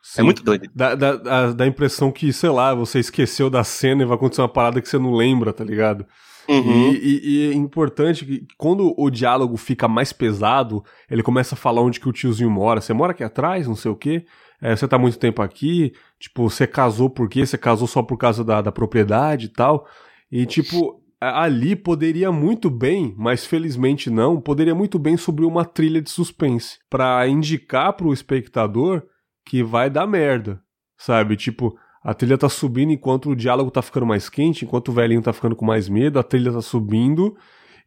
[SPEAKER 2] Sim. É muito doido.
[SPEAKER 1] Dá, dá, dá a impressão que, sei lá, você esqueceu da cena e vai acontecer uma parada que você não lembra, tá ligado? Uhum. E, e, e, é importante que quando o diálogo fica mais pesado, ele começa a falar onde que o tiozinho mora. Você mora aqui atrás, não sei o quê. É, você tá muito tempo aqui. Tipo, você casou por quê? Você casou só por causa da, da propriedade e tal. E, tipo, ali poderia muito bem, mas felizmente não, poderia muito bem subir uma trilha de suspense para indicar pro espectador que vai dar merda, sabe? Tipo, a trilha tá subindo enquanto o diálogo tá ficando mais quente, enquanto o velhinho tá ficando com mais medo, a trilha tá subindo.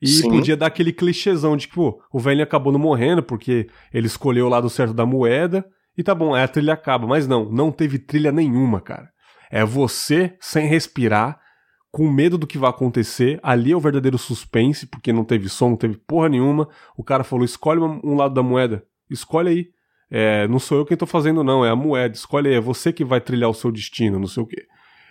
[SPEAKER 1] E Sim. podia dar aquele clichêzão de que, pô, o velhinho acabou não morrendo porque ele escolheu o lado certo da moeda. E tá bom, aí a trilha acaba. Mas não, não teve trilha nenhuma, cara. É você sem respirar, com medo do que vai acontecer. Ali é o verdadeiro suspense, porque não teve som, não teve porra nenhuma. O cara falou: escolhe um lado da moeda, escolhe aí. É, não sou eu quem tô fazendo, não, é a moeda. Escolhe aí, é você que vai trilhar o seu destino, não sei o quê.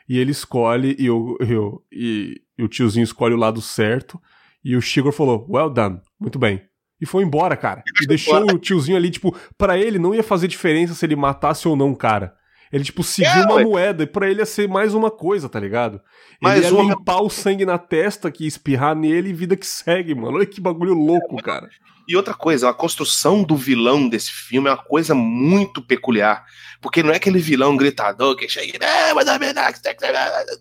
[SPEAKER 1] E ele escolhe, e, eu, eu, e, e o tiozinho escolhe o lado certo. E o Shigor falou: Well done, muito bem. E foi embora, cara. E deixou o tiozinho ali, tipo, para ele não ia fazer diferença se ele matasse ou não o cara. Ele, tipo, seguiu é, uma ué. moeda e pra ele ia ser mais uma coisa, tá ligado? Mais ele ia uma... limpar o sangue na testa que espirrar nele e vida que segue, mano. Olha que bagulho louco, é, cara.
[SPEAKER 2] E outra coisa, a construção do vilão desse filme é uma coisa muito peculiar. Porque não é aquele vilão gritador que chega. É,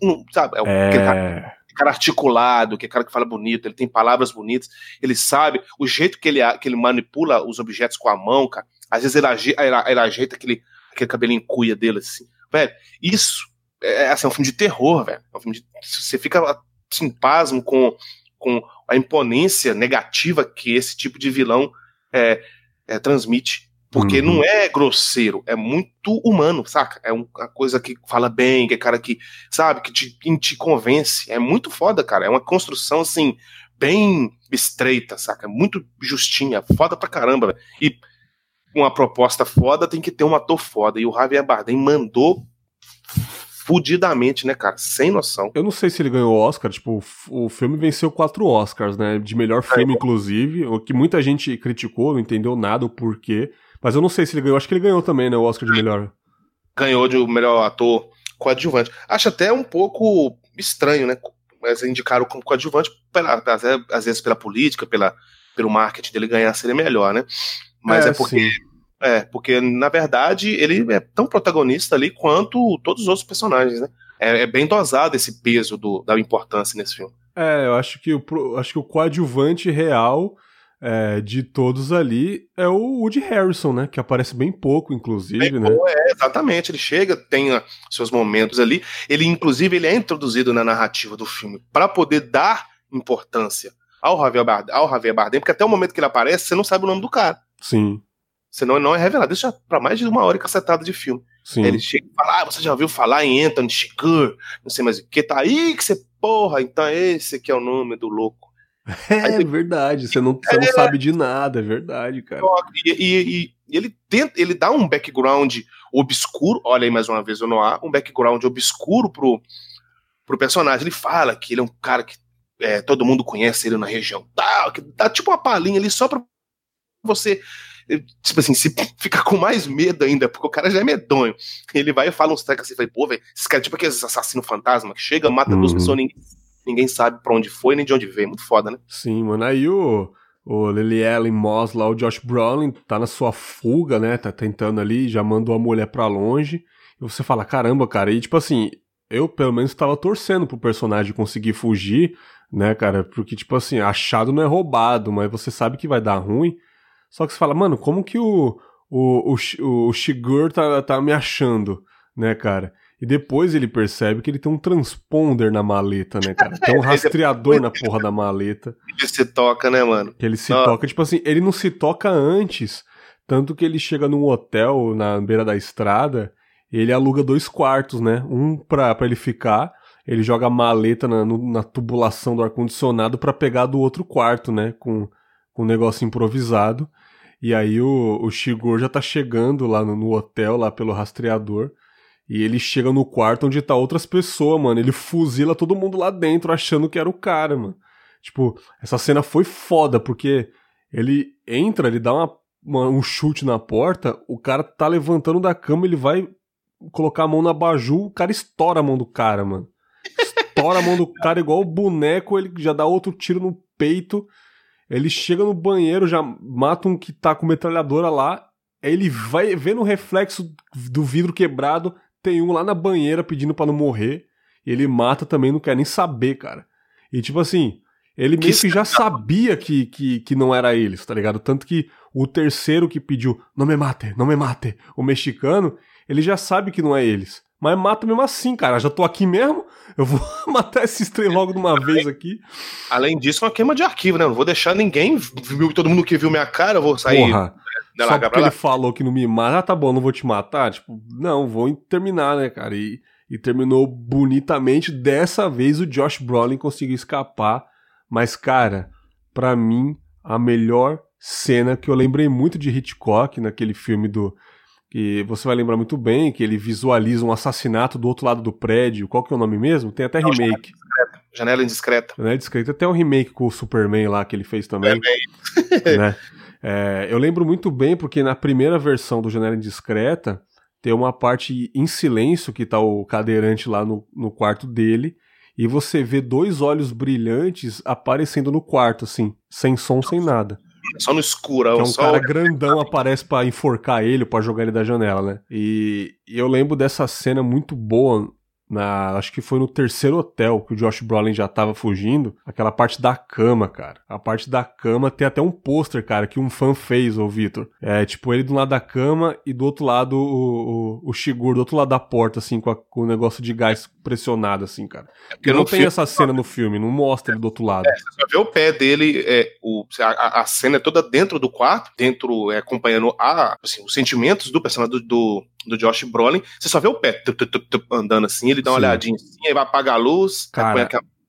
[SPEAKER 2] não, sabe? É, é... Aquele, cara, cara articulado, que é cara que fala bonito, ele tem palavras bonitas, ele sabe o jeito que ele, que ele manipula os objetos com a mão, cara. Às vezes ele, ele, ele ajeita aquele aquele cabelinho cuia dele, assim. Velho, isso é, é, assim, é um filme de terror, velho. É um filme de, você fica assim, pasmo com, com a imponência negativa que esse tipo de vilão é, é, transmite. Porque uhum. não é grosseiro, é muito humano, saca? É uma coisa que fala bem, que é cara que, sabe, que te, que te convence. É muito foda, cara. É uma construção, assim, bem estreita, saca? Muito justinha, foda pra caramba. Véio. E uma proposta foda tem que ter um ator foda. E o Javier Bardem mandou fudidamente, né, cara? Sem noção.
[SPEAKER 1] Eu não sei se ele ganhou Oscar, tipo, o filme venceu quatro Oscars, né? De melhor filme, é. inclusive, o que muita gente criticou, não entendeu nada o porquê. Mas eu não sei se ele ganhou, acho que ele ganhou também, né, o Oscar de melhor.
[SPEAKER 2] Ganhou de melhor ator coadjuvante. Acho até um pouco estranho, né? Mas indicaram como coadjuvante, pela, às vezes pela política, pela, pelo marketing dele ganhar seria melhor, né? Mas é, é porque. Sim é, porque na verdade ele é tão protagonista ali quanto todos os outros personagens, né? É, é bem dosado esse peso do, da importância nesse filme.
[SPEAKER 1] É, eu acho que o, acho que o coadjuvante real é, de todos ali é o Woody Harrison, né? Que aparece bem pouco, inclusive, bem né?
[SPEAKER 2] É, exatamente. Ele chega, tem uh, seus momentos ali. Ele, inclusive, ele é introduzido na narrativa do filme para poder dar importância ao Javier, Bardem, ao Javier Bardem, porque até o momento que ele aparece, você não sabe o nome do cara.
[SPEAKER 1] Sim.
[SPEAKER 2] Senão não é revelado. Já para mais de uma hora cacetada de filme. Sim. Ele chega e fala: Ah, você já ouviu falar em Anthony Chigur? Não sei mais o que, tá aí que você, porra, então esse que é o nome do louco.
[SPEAKER 1] É aí, verdade, você não, você é, não sabe de nada, é verdade, cara.
[SPEAKER 2] E, e, e, ele tenta, ele dá um background obscuro, olha aí mais uma vez o Noah, um background obscuro pro, pro personagem. Ele fala que ele é um cara que é, todo mundo conhece ele na região tal, que dá tipo uma palhinha ali só pra você tipo assim, se fica com mais medo ainda, porque o cara já é medonho. Ele vai e fala uns trecos assim, vai, pô, velho, esse cara é tipo aquele assassino fantasma que chega, mata uhum. duas pessoas, ninguém, ninguém sabe pra onde foi nem de onde veio. Muito foda, né?
[SPEAKER 1] Sim, mano. Aí o, o Lily Allen Moss lá, o Josh Brolin, tá na sua fuga, né? Tá tentando ali, já mandou a mulher pra longe. E você fala, caramba, cara. E tipo assim, eu pelo menos tava torcendo pro personagem conseguir fugir, né, cara? Porque, tipo assim, achado não é roubado, mas você sabe que vai dar ruim. Só que você fala, mano, como que o, o, o, o Shigur tá, tá me achando, né, cara? E depois ele percebe que ele tem um transponder na maleta, né, cara? Tem um rastreador na porra da maleta.
[SPEAKER 2] Ele se toca, né, mano?
[SPEAKER 1] Que ele se toca. Tipo assim, ele não se toca antes. Tanto que ele chega num hotel na beira da estrada e ele aluga dois quartos, né? Um pra, pra ele ficar. Ele joga a maleta na, na tubulação do ar-condicionado para pegar do outro quarto, né? Com, com um negócio improvisado. E aí o, o Shigor já tá chegando lá no, no, hotel, lá pelo rastreador. E ele chega no quarto onde tá outras pessoas, mano. Ele fuzila todo mundo lá dentro, achando que era o cara, mano. Tipo, essa cena foi foda, porque ele entra, ele dá uma, uma, um chute na porta, o cara tá levantando da cama, ele vai colocar a mão na baju, o cara estoura a mão do cara, mano. Estoura a mão do cara igual o boneco, ele já dá outro tiro no peito. Ele chega no banheiro, já mata um que tá com metralhadora lá. Ele vai ver no reflexo do vidro quebrado, tem um lá na banheira pedindo para não morrer. E ele mata também, não quer nem saber, cara. E tipo assim, ele meio que já sabia que, que, que não era eles, tá ligado? Tanto que o terceiro que pediu, não me mate, não me mate, o mexicano, ele já sabe que não é eles. Mas mata mesmo assim, cara. Já tô aqui mesmo, eu vou matar esses três logo de uma vez aqui.
[SPEAKER 2] Além disso, é uma queima de arquivo, né? Não vou deixar ninguém, viu todo mundo que viu minha cara, eu vou sair. Porra.
[SPEAKER 1] Né, só porque ele falou que não me mata, ah, tá bom, não vou te matar. Tipo, não, vou terminar, né, cara? E, e terminou bonitamente. Dessa vez o Josh Brolin conseguiu escapar. Mas, cara, para mim, a melhor cena que eu lembrei muito de Hitchcock naquele filme do que você vai lembrar muito bem, que ele visualiza um assassinato do outro lado do prédio. Qual que é o nome mesmo? Tem até remake.
[SPEAKER 2] Janela indiscreta.
[SPEAKER 1] Janela indiscreta. Até o remake com o Superman lá que ele fez também. né? É, eu lembro muito bem porque na primeira versão do Janela Indiscreta tem uma parte em silêncio que tá o cadeirante lá no, no quarto dele e você vê dois olhos brilhantes aparecendo no quarto, assim, sem som, sem nada.
[SPEAKER 2] Só no escuro. É
[SPEAKER 1] que é um só... cara grandão aparece para enforcar ele, para jogar ele da janela, né? E, e, eu lembro dessa cena muito boa na, acho que foi no terceiro hotel que o Josh Brolin já tava fugindo, aquela parte da cama, cara. A parte da cama tem até um pôster, cara, que um fã fez, ô Vitor. É, tipo, ele do lado da cama e do outro lado o, o, o Shigur, do outro lado da porta, assim, com, a, com o negócio de gás pressionado, assim, cara. É não tem filme... essa cena no filme, não mostra ele do outro lado. É,
[SPEAKER 2] você só vê o pé dele, é, o, a, a cena é toda dentro do quarto, dentro, é, acompanhando a, assim, os sentimentos do personagem do, do, do Josh Brolin. Você só vê o pé tup, tup, tup, andando assim, ele dá uma Sim. olhadinha assim, aí vai apagar a luz,
[SPEAKER 1] cara,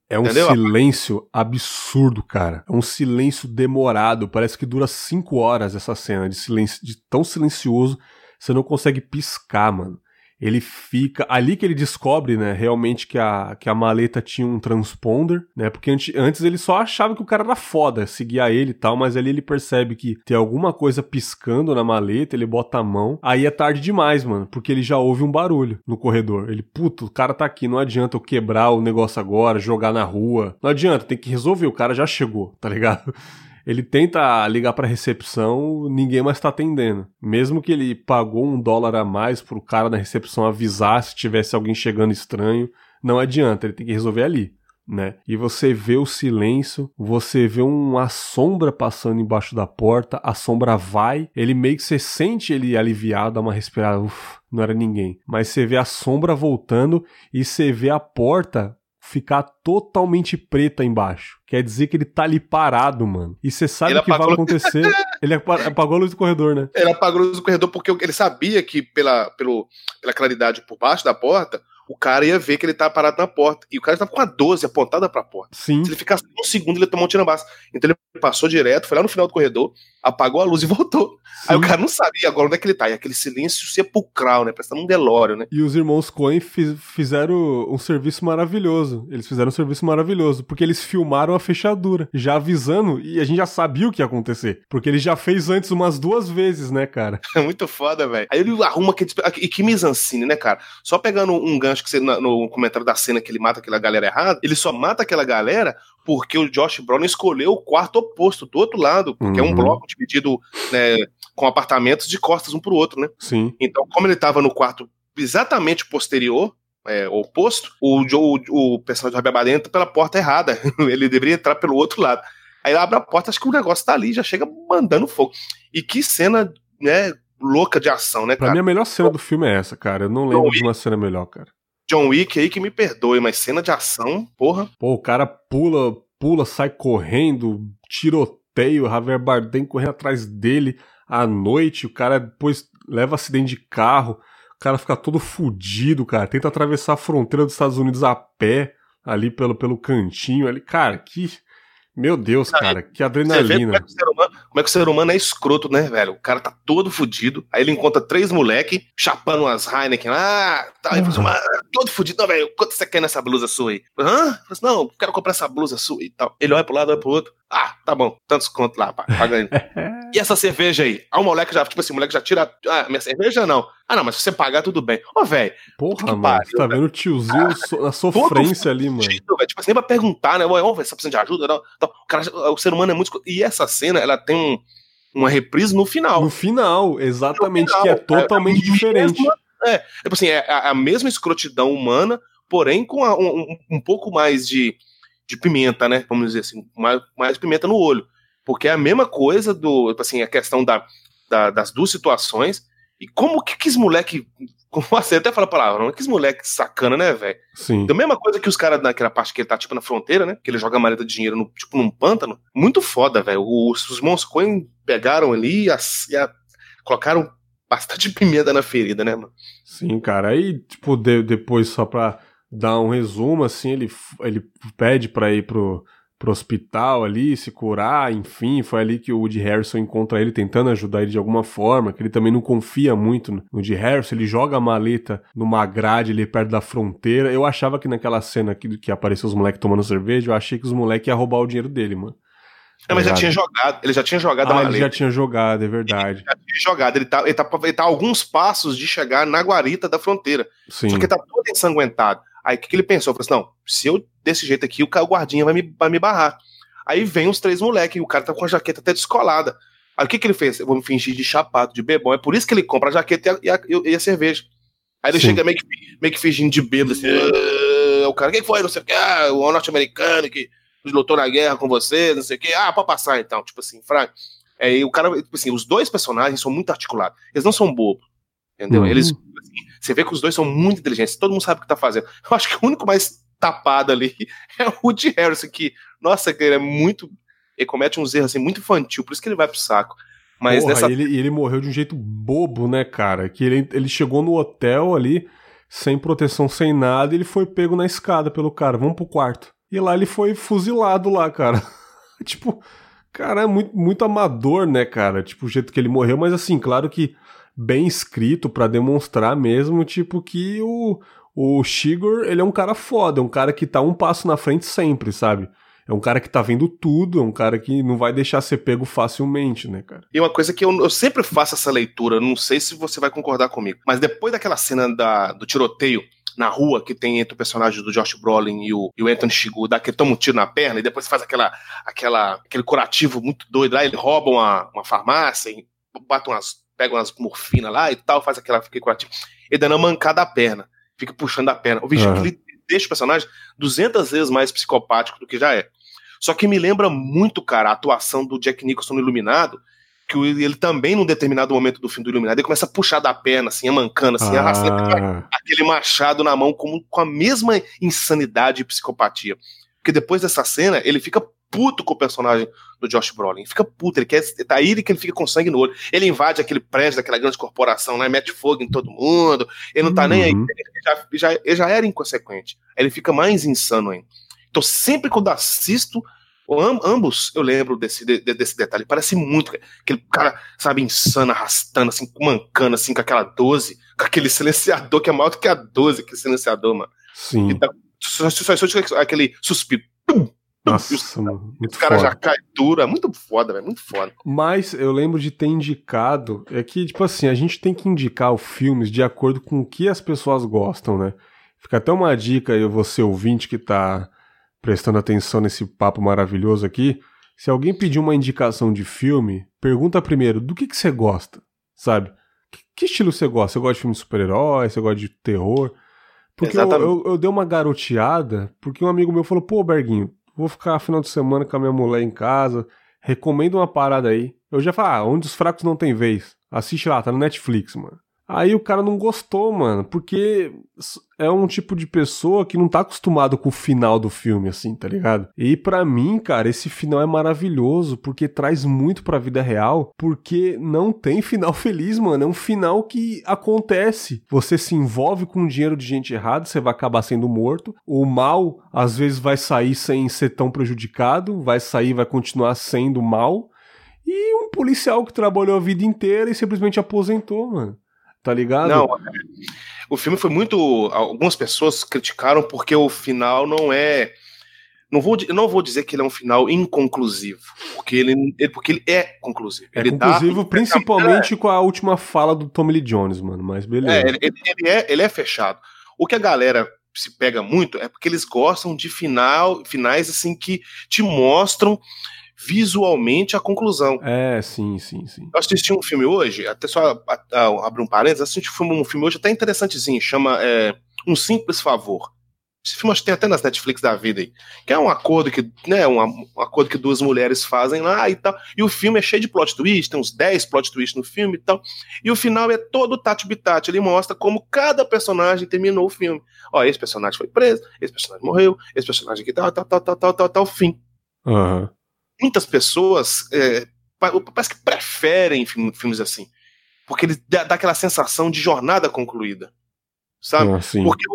[SPEAKER 1] é um Entendeu? silêncio absurdo, cara. É um silêncio demorado. Parece que dura cinco horas essa cena de silêncio, de tão silencioso, você não consegue piscar, mano ele fica. Ali que ele descobre, né, realmente que a, que a maleta tinha um transponder, né? Porque antes, antes ele só achava que o cara era foda, seguia ele e tal, mas ali ele percebe que tem alguma coisa piscando na maleta, ele bota a mão. Aí é tarde demais, mano, porque ele já ouve um barulho no corredor. Ele, puto, o cara tá aqui, não adianta eu quebrar o negócio agora, jogar na rua. Não adianta, tem que resolver, o cara já chegou, tá ligado? ele tenta ligar para recepção, ninguém mais tá atendendo. Mesmo que ele pagou um dólar a mais pro cara na recepção avisar se tivesse alguém chegando estranho, não adianta, ele tem que resolver ali. Né? E você vê o silêncio, você vê uma sombra passando embaixo da porta, a sombra vai, ele meio que você sente ele aliviado, dá uma respirada, uff, não era ninguém. Mas você vê a sombra voltando e você vê a porta ficar totalmente preta embaixo. Quer dizer que ele tá ali parado, mano. E você sabe o que vai acontecer. ele apagou a luz do corredor, né?
[SPEAKER 2] Ele apagou a luz do corredor porque ele sabia que pela, pelo, pela claridade por baixo da porta, o cara ia ver que ele tava parado na porta. E o cara tava com a 12 apontada pra porta.
[SPEAKER 1] Sim.
[SPEAKER 2] Se ele ficasse um segundo, ele tomou um tiro base. Então ele passou direto, foi lá no final do corredor, apagou a luz e voltou. Sim. Aí o cara não sabia agora onde é que ele tá. E aquele silêncio sepulcral, né? Parecendo um Delório, né?
[SPEAKER 1] E os irmãos Coen fizeram um serviço maravilhoso. Eles fizeram um serviço maravilhoso, porque eles filmaram a fechadura, já avisando, e a gente já sabia o que ia acontecer. Porque ele já fez antes umas duas vezes, né, cara?
[SPEAKER 2] É muito foda, velho. Aí ele arruma que. E que misancine, né, cara? Só pegando um gancho que você, no comentário da cena que ele mata aquela galera errada, ele só mata aquela galera porque o Josh Brown escolheu o quarto oposto, do outro lado, porque uhum. é um uhum. bloco dividido né, com apartamentos de costas um pro outro, né?
[SPEAKER 1] Sim.
[SPEAKER 2] Então, como ele tava no quarto exatamente posterior, é, oposto, o, o, o personagem do Rabia entra pela porta errada. ele deveria entrar pelo outro lado. Aí abre a porta, acho que o negócio tá ali, já chega mandando fogo. E que cena, né, louca de ação, né,
[SPEAKER 1] cara? Pra mim, a melhor cena do filme é essa, cara. Eu não lembro de uma cena melhor, cara.
[SPEAKER 2] John Wick aí que me perdoe, mas cena de ação, porra.
[SPEAKER 1] Pô, o cara pula, pula, sai correndo, tiroteio, Javier Bardem correndo atrás dele à noite, o cara depois leva acidente de carro, o cara fica todo fudido, cara, tenta atravessar a fronteira dos Estados Unidos a pé, ali pelo, pelo cantinho, ali, cara, que meu Deus, cara, que adrenalina.
[SPEAKER 2] Como é que, humano, como é que, o ser humano é escroto, né, velho? O cara tá todo fudido. Aí ele encontra três moleque chapando umas Heineken lá. Tá, uhum. assim, todo fudido. Não, velho, quanto você quer nessa blusa sua aí? Hã? Assim, não, quero comprar essa blusa sua e tal. Ele olha pro lado, olha pro outro. Ah, tá bom, tantos contos lá, pagando. e essa cerveja aí? Ah, o moleque já, tipo assim, o moleque já tira. Ah, minha cerveja não. Ah, não, mas se você pagar, tudo bem. Ô, velho.
[SPEAKER 1] Porra, mano, pariu, tá vendo o tiozinho ah, na sofrência ali, mano. Tipo
[SPEAKER 2] assim, nem pra perguntar, né? Ô, você tá precisando de ajuda? Não. Então, o, cara, o ser humano é muito. E essa cena, ela tem um, uma reprise no final.
[SPEAKER 1] No final, exatamente, no final, que é totalmente é, diferente. Mesma,
[SPEAKER 2] é, tipo assim, é a, a mesma escrotidão humana, porém com a, um, um pouco mais de de pimenta, né? Vamos dizer assim, mais, mais pimenta no olho. Porque é a mesma coisa do, tipo assim, a questão da, da das duas situações. E como que que os moleque. Como você até fala a palavra, não que os moleque sacana, né, velho?
[SPEAKER 1] Sim.
[SPEAKER 2] Da mesma coisa que os caras naquela parte que ele tá, tipo, na fronteira, né? Que ele joga a maleta de dinheiro, no, tipo, num pântano. Muito foda, velho. Os, os pegaram ali e, a, e a, colocaram bastante pimenta na ferida, né, mano?
[SPEAKER 1] Sim, cara. Aí, tipo, de, depois, só pra dar um resumo, assim, ele, ele pede para ir pro, pro hospital ali, se curar, enfim, foi ali que o Woody Harrison encontra ele tentando ajudar ele de alguma forma, que ele também não confia muito no Woody Harrison, ele joga a maleta numa grade ali perto da fronteira. Eu achava que naquela cena que, que apareceu os moleques tomando cerveja, eu achei que os moleques iam roubar o dinheiro dele, mano.
[SPEAKER 2] É, mas já tinha jogado, ele já tinha jogado
[SPEAKER 1] ah, a maleta. Ele já tinha jogado, é verdade.
[SPEAKER 2] Ele já tinha jogado, ele tá, ele, tá, ele tá a alguns passos de chegar na guarita da fronteira.
[SPEAKER 1] Sim.
[SPEAKER 2] Só que tá todo ensanguentado. Aí o que, que, ele pensou? Falou assim: não, se eu desse jeito aqui, o guardinha vai me, vai me barrar. Aí vem os três moleques, o cara tá com a jaqueta até descolada. Aí o que, que ele fez? Eu vou me fingir de chapado, de bebão. É por isso que ele compra a jaqueta e a, e a, e a cerveja. Aí ele Sim. chega meio que, meio que fingindo de bêbado, assim, ah", o cara, quem foi? Não sei o que, ah, o norte-americano que lutou na guerra com você, não sei o que, ah, pode passar então, tipo assim, fraco. Aí o cara, tipo assim, os dois personagens são muito articulados, eles não são bobos, entendeu? Uhum. Eles, você vê que os dois são muito inteligentes, todo mundo sabe o que tá fazendo. Eu acho que o único mais tapado ali é o Woody Harrison, que, nossa, ele é muito, ele comete uns erros assim, muito infantil, por isso que ele vai pro saco. Mas
[SPEAKER 1] Porra, ele, ele morreu de um jeito bobo, né, cara? Que ele, ele chegou no hotel ali, sem proteção, sem nada, e ele foi pego na escada pelo cara. Vamos pro quarto. E lá ele foi fuzilado lá, cara. tipo, cara, é muito, muito amador, né, cara? Tipo, o jeito que ele morreu, mas assim, claro que bem escrito para demonstrar mesmo, tipo, que o, o Shigor, ele é um cara foda, é um cara que tá um passo na frente sempre, sabe? É um cara que tá vendo tudo, é um cara que não vai deixar ser pego facilmente, né, cara?
[SPEAKER 2] E uma coisa que eu, eu sempre faço essa leitura, não sei se você vai concordar comigo, mas depois daquela cena da, do tiroteio na rua que tem entre o personagem do Josh Brolin e o, e o Anthony Shigu, dá que toma um tiro na perna e depois faz aquela, aquela, aquele curativo muito doido lá, ele rouba uma, uma farmácia e bate umas, pega umas morfina lá e tal, faz aquela, aquele curativo. Ele dando uma mancada a perna, fica puxando a perna. O bicho, uhum. deixa o personagem 200 vezes mais psicopático do que já é. Só que me lembra muito, cara, a atuação do Jack Nicholson no Iluminado, que ele também, num determinado momento do filme do Iluminado, ele começa a puxar da perna, assim, amancando, assim, ah. arrastando aquele machado na mão como, com a mesma insanidade e psicopatia. Porque depois dessa cena, ele fica puto com o personagem do Josh Brolin. Fica puto, ele quer. Tá aí que ele fica com sangue no olho. Ele invade aquele prédio daquela grande corporação lá, mete fogo em todo mundo. Ele não tá uhum. nem aí. Ele já, já, ele já era inconsequente. Ele fica mais insano ainda. Então, sempre quando assisto. ambos eu lembro desse, de, desse detalhe. Parece muito aquele cara, sabe, insano, arrastando, assim, mancando, assim, com aquela 12, com aquele silenciador que é maior do que a 12, aquele silenciador, mano.
[SPEAKER 1] Sim. Tá,
[SPEAKER 2] só, só, só, aquele suspiro. Pum,
[SPEAKER 1] nossa, os, mano,
[SPEAKER 2] muito Os caras já caem dura, muito foda, velho, muito foda.
[SPEAKER 1] Mas eu lembro de ter indicado, é que, tipo assim, a gente tem que indicar os filmes de acordo com o que as pessoas gostam, né? Fica até uma dica aí, você ouvinte que tá prestando atenção nesse papo maravilhoso aqui. Se alguém pedir uma indicação de filme, pergunta primeiro do que, que você gosta, sabe? Que, que estilo você gosta? Você gosta de filme de super-herói? Você gosta de terror? Porque eu, eu, eu, dei uma garoteada, porque um amigo meu falou, pô, Berguinho, vou ficar final de semana com a minha mulher em casa, recomendo uma parada aí. Eu já falo, ah, onde os fracos não tem vez. Assiste lá, tá no Netflix, mano. Aí o cara não gostou, mano, porque é um tipo de pessoa que não tá acostumado com o final do filme, assim, tá ligado? E para mim, cara, esse final é maravilhoso, porque traz muito pra vida real, porque não tem final feliz, mano. É um final que acontece. Você se envolve com dinheiro de gente errada, você vai acabar sendo morto. O mal, às vezes, vai sair sem ser tão prejudicado, vai sair, vai continuar sendo mal. E um policial que trabalhou a vida inteira e simplesmente aposentou, mano. Tá ligado?
[SPEAKER 2] Não, o filme foi muito. Algumas pessoas criticaram porque o final não é. Não vou, não vou dizer que ele é um final inconclusivo, porque ele, porque ele é conclusivo.
[SPEAKER 1] É
[SPEAKER 2] ele
[SPEAKER 1] conclusivo dá, principalmente é, com a última fala do Tommy Lee Jones, mano, mas beleza.
[SPEAKER 2] É, ele, ele, é, ele é fechado. O que a galera se pega muito é porque eles gostam de final, finais assim que te mostram visualmente a conclusão.
[SPEAKER 1] É, sim, sim, sim.
[SPEAKER 2] Eu assisti um filme hoje, até só abrir um parênteses, assisti um filme hoje até interessantezinho, chama é, Um Simples Favor. Esse filme acho que tem até nas Netflix da vida aí. Que é um acordo que, né, um, um, acordo que duas mulheres fazem lá e tal. E o filme é cheio de plot twist, tem uns 10 plot twists no filme e tal. E o final é todo tat bitat, ele mostra como cada personagem terminou o filme. Ó, esse personagem foi preso, esse personagem morreu, esse personagem aqui tal, tal, tal, tal, tal, tal, tal, fim.
[SPEAKER 1] Aham. Uhum
[SPEAKER 2] muitas pessoas é, parece que preferem filmes assim. Porque ele dá, dá, aquela sensação de jornada concluída. Sabe? Ah, porque,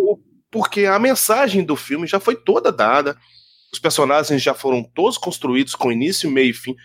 [SPEAKER 2] porque a mensagem do filme já foi toda dada. Os personagens já foram todos construídos com início, meio e fim.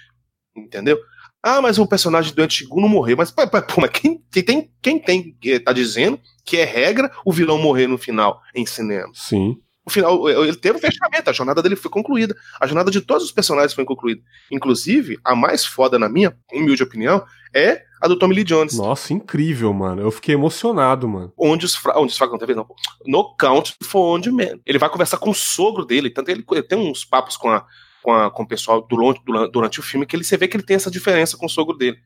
[SPEAKER 2] Entendeu? Ah, mas o personagem do Antigo não morreu. Mas, pô, mas quem, quem, tem, quem tem tá dizendo que é regra o vilão morrer no final em cinema?
[SPEAKER 1] Sim
[SPEAKER 2] o final, ele teve o fechamento, a jornada dele foi concluída. A jornada de todos os personagens foi concluída. Inclusive, a mais foda, na minha humilde opinião, é a do Tommy Lee Jones.
[SPEAKER 1] Nossa, incrível, mano. Eu fiquei emocionado, mano.
[SPEAKER 2] Onde os, fra... onde os fracos não teve, não. No Count for Onde Man. Ele vai conversar com o sogro dele. Tanto ele, ele tem uns papos com, a, com, a, com o pessoal durante, durante o filme que ele você vê que ele tem essa diferença com o sogro dele.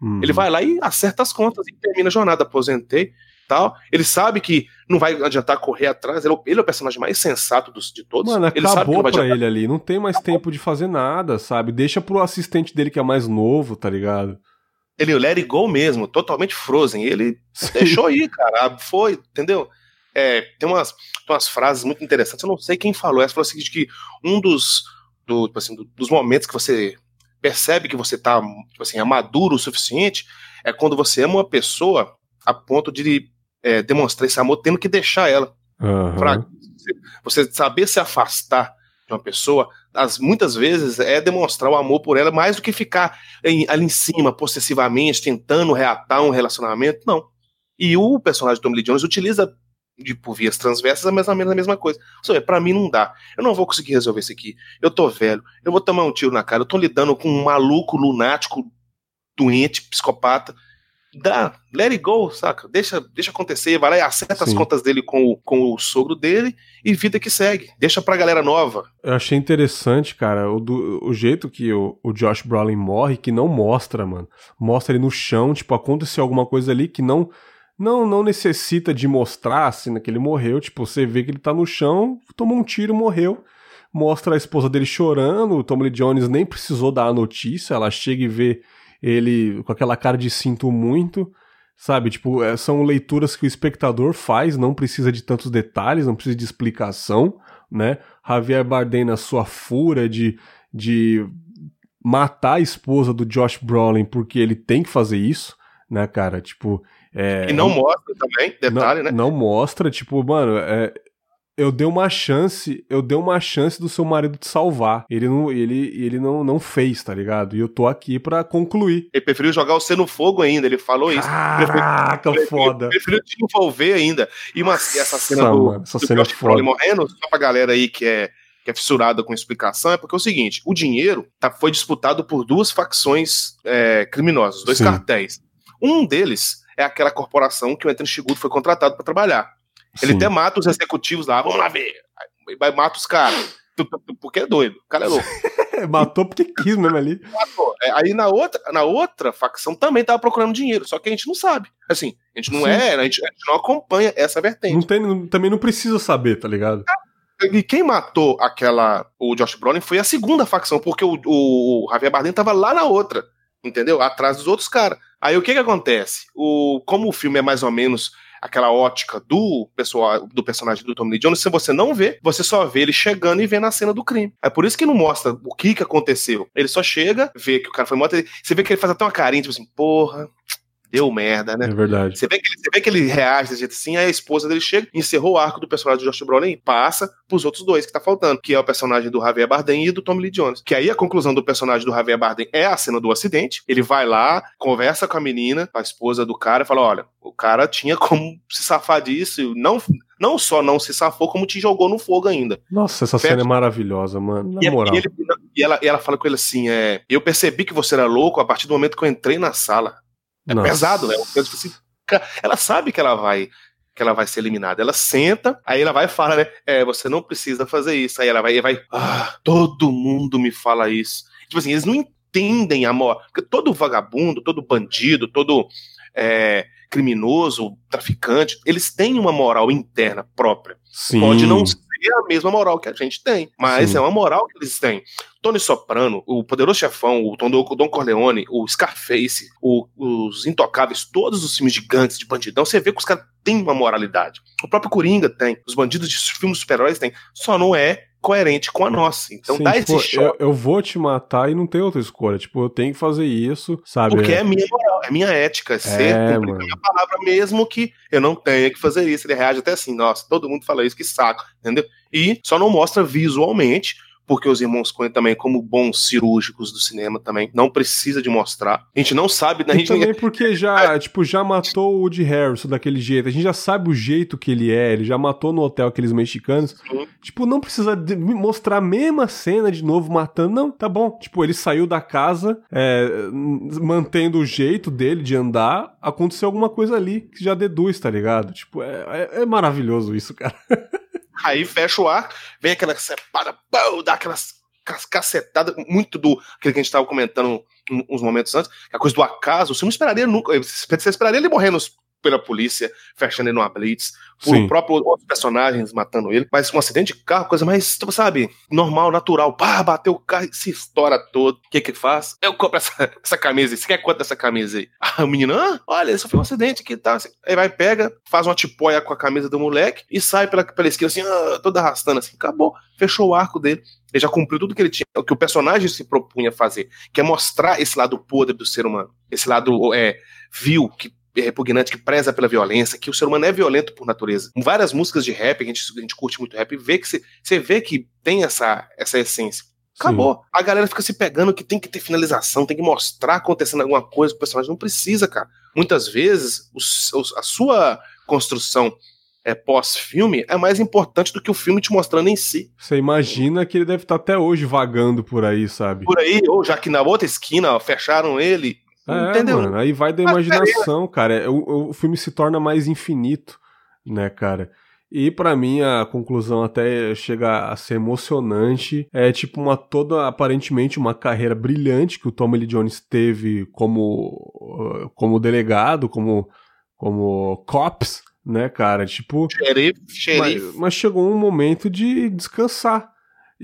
[SPEAKER 2] Uhum. Ele vai lá e acerta as contas e termina a jornada. Aposentei tal. Ele sabe que não vai adiantar correr atrás. Ele, é ele é o personagem mais sensato dos, de todos.
[SPEAKER 1] Mano,
[SPEAKER 2] ele
[SPEAKER 1] acabou sabe pra ele ali. Não tem mais tempo de fazer nada, sabe? Deixa pro assistente dele que é mais novo, tá ligado?
[SPEAKER 2] Ele, o It Go mesmo, totalmente Frozen. Ele Sim. deixou ir, cara. Foi, entendeu? É, tem, umas, tem umas frases muito interessantes. Eu não sei quem falou. Essa falou o seguinte: que um dos, do, tipo assim, do, dos momentos que você percebe que você tá tipo assim, é maduro o suficiente é quando você ama uma pessoa a ponto de é, demonstrar esse amor tendo que deixar ela.
[SPEAKER 1] Uhum.
[SPEAKER 2] Pra você saber se afastar de uma pessoa, as, muitas vezes é demonstrar o amor por ela mais do que ficar em, ali em cima, possessivamente, tentando reatar um relacionamento. Não. E o personagem Tommy Lee Jones utiliza de, por vias transversas, mas a mesma coisa. Seja, pra mim não dá. Eu não vou conseguir resolver isso aqui. Eu tô velho. Eu vou tomar um tiro na cara. Eu tô lidando com um maluco lunático, doente, psicopata dá, let it go, saca? Deixa, deixa acontecer, vai lá e acerta Sim. as contas dele com o, com o sogro dele e vida que segue. Deixa pra galera nova.
[SPEAKER 1] Eu achei interessante, cara, o, do, o jeito que o, o Josh Brolin morre, que não mostra, mano. Mostra ele no chão, tipo, aconteceu alguma coisa ali que não não não necessita de mostrar assim que ele morreu, tipo, você vê que ele tá no chão, tomou um tiro, morreu. Mostra a esposa dele chorando, o Tommy Lee Jones nem precisou dar a notícia, ela chega e vê ele com aquela cara de sinto muito, sabe? Tipo, é, são leituras que o espectador faz, não precisa de tantos detalhes, não precisa de explicação, né? Javier Bardem na sua fúria de, de matar a esposa do Josh Brolin porque ele tem que fazer isso, né, cara? Tipo, é,
[SPEAKER 2] e não mostra também, detalhe,
[SPEAKER 1] não,
[SPEAKER 2] né?
[SPEAKER 1] Não mostra, tipo, mano, é, eu dei uma chance, eu dei uma chance do seu marido te salvar. Ele não, ele, ele não, não fez, tá ligado? E eu tô aqui para concluir.
[SPEAKER 2] Ele preferiu jogar você no fogo ainda, ele falou isso.
[SPEAKER 1] Caraca, preferiu, foda.
[SPEAKER 2] Ele preferiu te envolver ainda. E uma, essa cena Nossa, do, mano,
[SPEAKER 1] essa do cena é foda.
[SPEAKER 2] morrendo, só pra galera aí que é que é fissurada com explicação, é porque é o seguinte: o dinheiro tá, foi disputado por duas facções é, criminosas, dois Sim. cartéis. Um deles é aquela corporação que o Anthony Shiguro foi contratado para trabalhar. Ele Sim. até mata os executivos lá, vamos lá ver. Aí vai mata os caras. Porque é doido, o cara é louco.
[SPEAKER 1] Matou porque quis mesmo ali.
[SPEAKER 2] Matou. É, aí na outra, na outra facção também tava procurando dinheiro, só que a gente não sabe. Assim, a gente não Sim. é, a gente, a gente, não acompanha essa vertente.
[SPEAKER 1] Não tem, também não precisa saber, tá ligado?
[SPEAKER 2] E quem matou aquela, o Josh Brolin foi a segunda facção, porque o, o Javier Bardem tava lá na outra, entendeu? Atrás dos outros caras. Aí o que que acontece? O, como o filme é mais ou menos aquela ótica do pessoal, do personagem do Tommy Lee Jones, se você não vê, você só vê ele chegando e vendo a cena do crime. É por isso que não mostra o que que aconteceu. Ele só chega, vê que o cara foi morto, você vê que ele faz até uma carinha, tipo assim, porra, deu merda, né?
[SPEAKER 1] É verdade.
[SPEAKER 2] Você vê que ele, você vê que ele reage desse jeito assim, aí a esposa dele chega, encerrou o arco do personagem do Josh Brolin e passa pros outros dois que tá faltando, que é o personagem do Javier Bardem e do Tommy Lee Jones. Que aí a conclusão do personagem do Javier Bardem é a cena do acidente. Ele vai lá, conversa com a menina, a esposa do cara, e fala: olha, o cara tinha como se safar disso, não não só não se safou, como te jogou no fogo ainda.
[SPEAKER 1] Nossa, essa cena é maravilhosa, mano. Na e, moral.
[SPEAKER 2] E, ele, e, ela, e ela fala com ele assim: é, eu percebi que você era louco a partir do momento que eu entrei na sala. É Nossa. pesado, né? Assim, ela sabe que ela vai que ela vai ser eliminada. Ela senta, aí ela vai e fala, né? É, você não precisa fazer isso. Aí ela vai e vai, ah, todo mundo me fala isso. Tipo assim, eles não entendem a moral. Porque todo vagabundo, todo bandido, todo é, criminoso, traficante, eles têm uma moral interna própria.
[SPEAKER 1] Sim.
[SPEAKER 2] Pode não ser a mesma moral que a gente tem, mas Sim. é uma moral que eles têm. Tony Soprano, o Poderoso Chefão, o Don Corleone, o Scarface, o, os Intocáveis, todos os filmes gigantes de bandidão, você vê que os caras têm uma moralidade. O próprio Coringa tem, os bandidos de filmes super-heróis têm, só não é coerente com a nossa. Então Sim, dá tipo, esse choque.
[SPEAKER 1] Eu, eu, vou te matar e não tem outra escolha. Tipo, eu tenho que fazer isso, sabe?
[SPEAKER 2] Porque é, é minha moral, é minha ética, é ser é, cumprir minha palavra mesmo que eu não tenha que fazer isso. Ele reage até assim, nossa, todo mundo fala isso, que saco, entendeu? E só não mostra visualmente porque os irmãos Coen também, como bons cirúrgicos do cinema também, não precisa de mostrar. A gente não sabe, né? Gente
[SPEAKER 1] também ninguém... porque já, tipo, já matou o Woody Harrison daquele jeito. A gente já sabe o jeito que ele é, ele já matou no hotel aqueles mexicanos. Sim. Tipo, não precisa mostrar a mesma cena de novo matando. Não, tá bom. Tipo, ele saiu da casa, é, mantendo o jeito dele de andar, aconteceu alguma coisa ali que já deduz, tá ligado? Tipo, é, é, é maravilhoso isso, cara.
[SPEAKER 2] Aí fecha o ar, vem aquela sepada, dá aquelas cacetada, muito do aquele que a gente estava comentando uns momentos antes, que a coisa do acaso, você não esperaria nunca, você esperaria ele morrer nos pela polícia, fechando ele numa blitz, por Sim. próprio outros personagens matando ele. Mas um acidente de carro, coisa mais, sabe, normal, natural. Pá, bateu o carro e se estoura todo. O que que faz? Eu compro essa, essa camisa aí. Você quer quanto dessa camisa aí? Ah, o menino, ah, olha, isso foi um acidente aqui e tá. Aí vai, pega, faz uma tipóia com a camisa do moleque e sai pela, pela esquina assim, ah, toda arrastando assim. Acabou. Fechou o arco dele. Ele já cumpriu tudo que ele tinha, o que o personagem se propunha fazer, que é mostrar esse lado podre do ser humano. Esse lado é, vil, que repugnante, que preza pela violência, que o ser humano é violento por natureza. Em várias músicas de rap, a gente, a gente curte muito rap, vê que você vê que tem essa, essa essência. Acabou. Sim. A galera fica se pegando que tem que ter finalização, tem que mostrar acontecendo alguma coisa, o personagem não precisa, cara. Muitas vezes, os, os, a sua construção é, pós-filme é mais importante do que o filme te mostrando em si.
[SPEAKER 1] Você imagina que ele deve estar até hoje vagando por aí, sabe?
[SPEAKER 2] Por aí, ou já que na outra esquina ó, fecharam ele,
[SPEAKER 1] é, Entendeu? Mano, aí vai da imaginação, cara. É, o, o filme se torna mais infinito, né, cara? E para mim a conclusão até chega a ser emocionante. É tipo uma toda aparentemente uma carreira brilhante que o Tommy Lee Jones teve como como delegado, como como cops, né, cara? Tipo,
[SPEAKER 2] xerife, xerife.
[SPEAKER 1] Mas, mas chegou um momento de descansar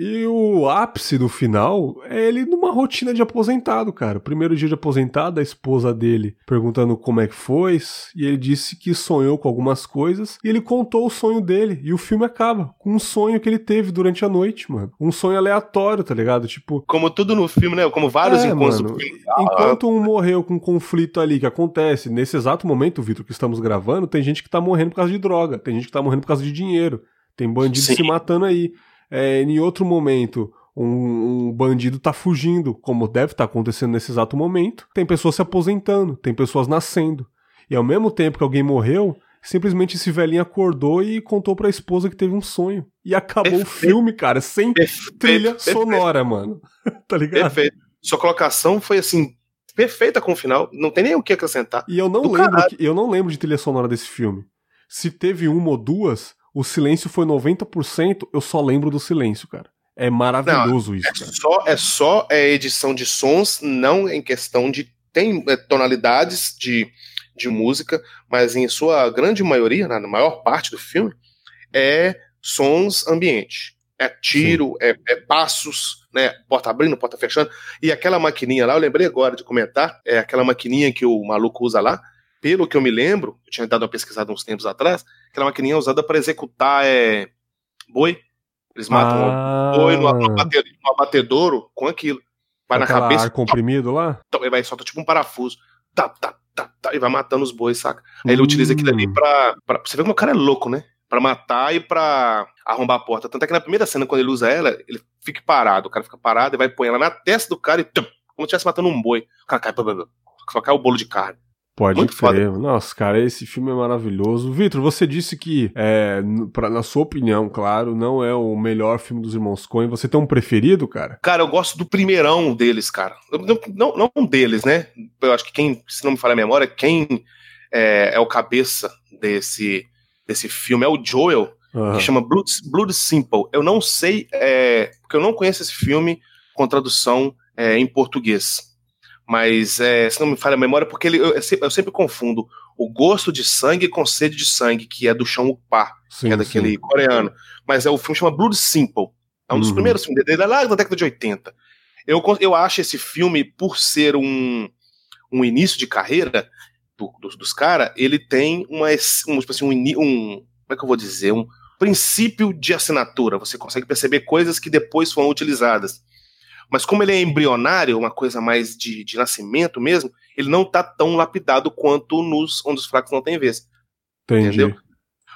[SPEAKER 1] e o ápice do final é ele numa rotina de aposentado, cara. O primeiro dia de aposentado, a esposa dele perguntando como é que foi, e ele disse que sonhou com algumas coisas, e ele contou o sonho dele, e o filme acaba com um sonho que ele teve durante a noite, mano. Um sonho aleatório, tá ligado? Tipo.
[SPEAKER 2] Como tudo no filme, né? Como vários é, encontros. Mano,
[SPEAKER 1] enquanto um morreu com um conflito ali que acontece, nesse exato momento, Vitor, que estamos gravando, tem gente que tá morrendo por causa de droga, tem gente que tá morrendo por causa de dinheiro, tem bandido Sim. se matando aí é, em outro momento um, um, bandido tá fugindo, como deve estar tá acontecendo nesse exato momento. Tem pessoas se aposentando, tem pessoas nascendo. E ao mesmo tempo que alguém morreu, simplesmente esse velhinho acordou e contou pra esposa que teve um sonho. E acabou Perfeito. o filme, cara, sem Perfeito. trilha Perfeito. sonora, mano. tá ligado?
[SPEAKER 2] Perfeito. Sua colocação foi assim, perfeita com o final, não tem nem o que acrescentar.
[SPEAKER 1] E eu não lembro, que, eu não lembro de trilha sonora desse filme. Se teve uma ou duas, o silêncio foi 90%, eu só lembro do silêncio, cara. É maravilhoso
[SPEAKER 2] não,
[SPEAKER 1] isso,
[SPEAKER 2] é
[SPEAKER 1] cara.
[SPEAKER 2] Só, é só é, edição de sons, não em questão de. Tem é, tonalidades de, de música, mas em sua grande maioria, na maior parte do filme, é sons ambiente. É tiro, é, é, passos, né? Porta abrindo, porta fechando. E aquela maquininha lá, eu lembrei agora de comentar, é aquela maquininha que o maluco usa lá, pelo que eu me lembro, eu tinha dado uma pesquisada uns tempos atrás, aquela maquininha é usada para executar é, boi. Eles matam ah. boi no, abatedouro com aquilo. Vai na cabeça. ar
[SPEAKER 1] comprimido lá?
[SPEAKER 2] Então, ele vai solta tipo um parafuso. Tá, tá, tá, tá, e vai matando os bois, saca? Aí ele utiliza aquilo ali hum. pra, pra. Você vê como o cara é louco, né? Pra matar e pra arrombar a porta. Tanto é que na primeira cena, quando ele usa ela, ele fica parado. O cara fica parado e vai pôr ela na testa do cara e. Tum, como se estivesse matando um boi. O cara cai. Só cai o bolo de carne.
[SPEAKER 1] Pode Muito crer. Foda. Nossa, cara, esse filme é maravilhoso. Vitor, você disse que, é, pra, na sua opinião, claro, não é o melhor filme dos Irmãos Coen. Você tem um preferido, cara?
[SPEAKER 2] Cara, eu gosto do primeirão deles, cara. Não, não, não deles, né? Eu acho que quem, se não me falha a memória, quem é, é o cabeça desse, desse filme é o Joel, uhum. que chama Blood, Blood Simple. Eu não sei, é, porque eu não conheço esse filme com tradução é, em português mas é, se não me falha a memória, porque ele, eu, eu, sempre confundo o gosto de sangue com sede de sangue, que é do Shang Pa, que é daquele sim. coreano. Mas é o filme chama Blood Simple. É um dos uhum. primeiros filmes dele, é lá da década de 80. Eu, eu acho esse filme, por ser um, um início de carreira do, dos, dos caras, ele tem uma, um, tipo assim, um, um. Como é que eu vou dizer? Um princípio de assinatura. Você consegue perceber coisas que depois foram utilizadas. Mas como ele é embrionário, uma coisa mais de, de nascimento mesmo, ele não tá tão lapidado quanto nos Onde os Fracos Não Têm Vez.
[SPEAKER 1] Entendi. Entendeu?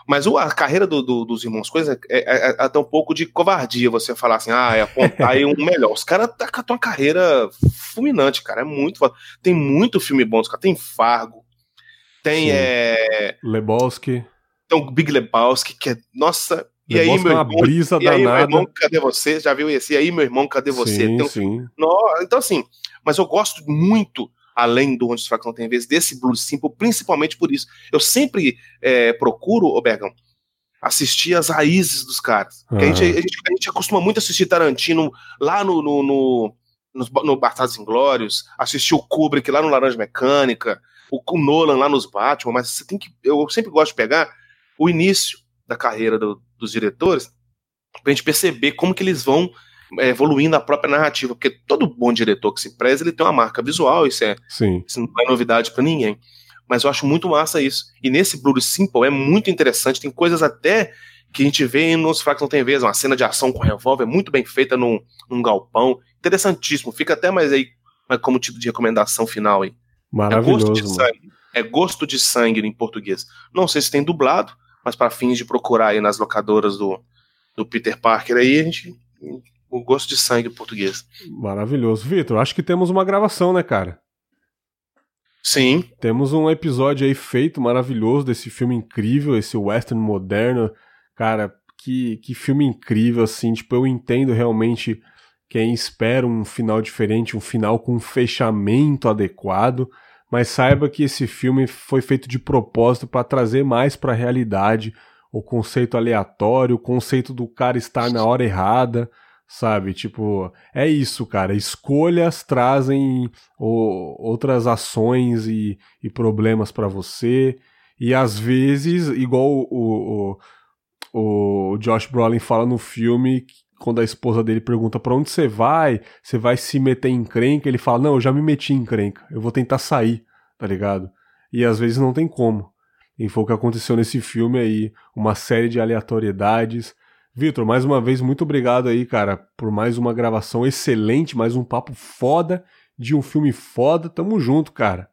[SPEAKER 2] Mas a carreira do, do, dos irmãos Coisa é, é, é, até um pouco de covardia você falar assim, ah, é apontar aí um melhor. Os caras tá com uma carreira fulminante, cara. É muito. Tem muito filme bom, os caras. Tem Fargo, tem. É...
[SPEAKER 1] Lebowski.
[SPEAKER 2] Tem o Big Lebowski, que é. Nossa,
[SPEAKER 1] e aí, meu irmão, brisa e aí, meu
[SPEAKER 2] irmão, cadê você? Já viu esse? E aí, meu irmão, cadê você?
[SPEAKER 1] Sim, então, sim.
[SPEAKER 2] No, então, assim, mas eu gosto muito, além do Onde os Fracos Não Tem Vez, desse Blues Simple, principalmente por isso. Eu sempre é, procuro, ô Bergão, assistir as raízes dos caras. Uhum. A, gente, a, gente, a, gente, acostuma muito assistir Tarantino lá no, no, no, no, no Bastardos Inglórios, assistir o Kubrick lá no Laranja Mecânica, o, o Nolan lá nos Batman, mas você tem que. Eu sempre gosto de pegar o início da carreira do, dos diretores pra gente perceber como que eles vão é, evoluindo a própria narrativa, porque todo bom diretor que se preza, ele tem uma marca visual, isso é,
[SPEAKER 1] Sim.
[SPEAKER 2] isso não é novidade para ninguém. Mas eu acho muito massa isso. E nesse Blue Simple é muito interessante, tem coisas até que a gente vê nos Fracos Não Tem Vez, uma cena de ação com revólver muito bem feita num, num galpão, interessantíssimo, fica até mais aí como tipo de recomendação final aí.
[SPEAKER 1] Maravilhoso.
[SPEAKER 2] É gosto de sangue, é gosto de sangue em português. Não sei se tem dublado, mas para fins de procurar aí nas locadoras do, do Peter Parker aí, a gente o gosto de sangue português.
[SPEAKER 1] Maravilhoso. Vitor, acho que temos uma gravação, né, cara?
[SPEAKER 2] Sim.
[SPEAKER 1] Temos um episódio aí feito maravilhoso desse filme incrível, esse western moderno. Cara, que, que filme incrível, assim. Tipo, eu entendo realmente quem espera um final diferente, um final com um fechamento adequado. Mas saiba que esse filme foi feito de propósito para trazer mais para a realidade o conceito aleatório, o conceito do cara estar na hora errada sabe? Tipo, é isso, cara. Escolhas trazem o, outras ações e, e problemas para você. E às vezes, igual o, o, o Josh Brolin fala no filme, quando a esposa dele pergunta para onde você vai, você vai se meter em encrenca, ele fala: Não, eu já me meti em encrenca, eu vou tentar sair, tá ligado? E às vezes não tem como. E foi o que aconteceu nesse filme aí, uma série de aleatoriedades Vitor, mais uma vez, muito obrigado aí, cara, por mais uma gravação excelente, mais um papo foda de um filme foda. Tamo junto, cara.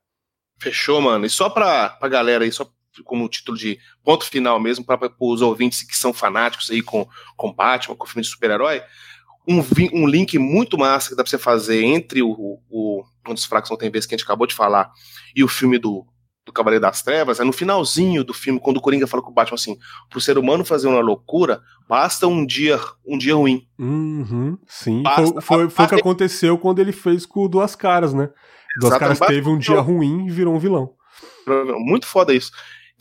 [SPEAKER 2] Fechou, mano. E só pra, pra galera aí, só como título de ponto final mesmo, para os ouvintes que são fanáticos aí com, com Batman, com filme de super-herói, um, um link muito massa que dá pra você fazer entre o, o um dos fracos não tem vez que a gente acabou de falar e o filme do, do Cavaleiro das Trevas, é no finalzinho do filme, quando o Coringa fala com o Batman assim, pro ser humano fazer uma loucura, basta um dia, um dia ruim.
[SPEAKER 1] Uhum, sim, basta, foi, o que aconteceu quando ele fez com o Duas Caras, né? Duas Caras teve um dia ruim e virou um vilão.
[SPEAKER 2] Muito foda isso.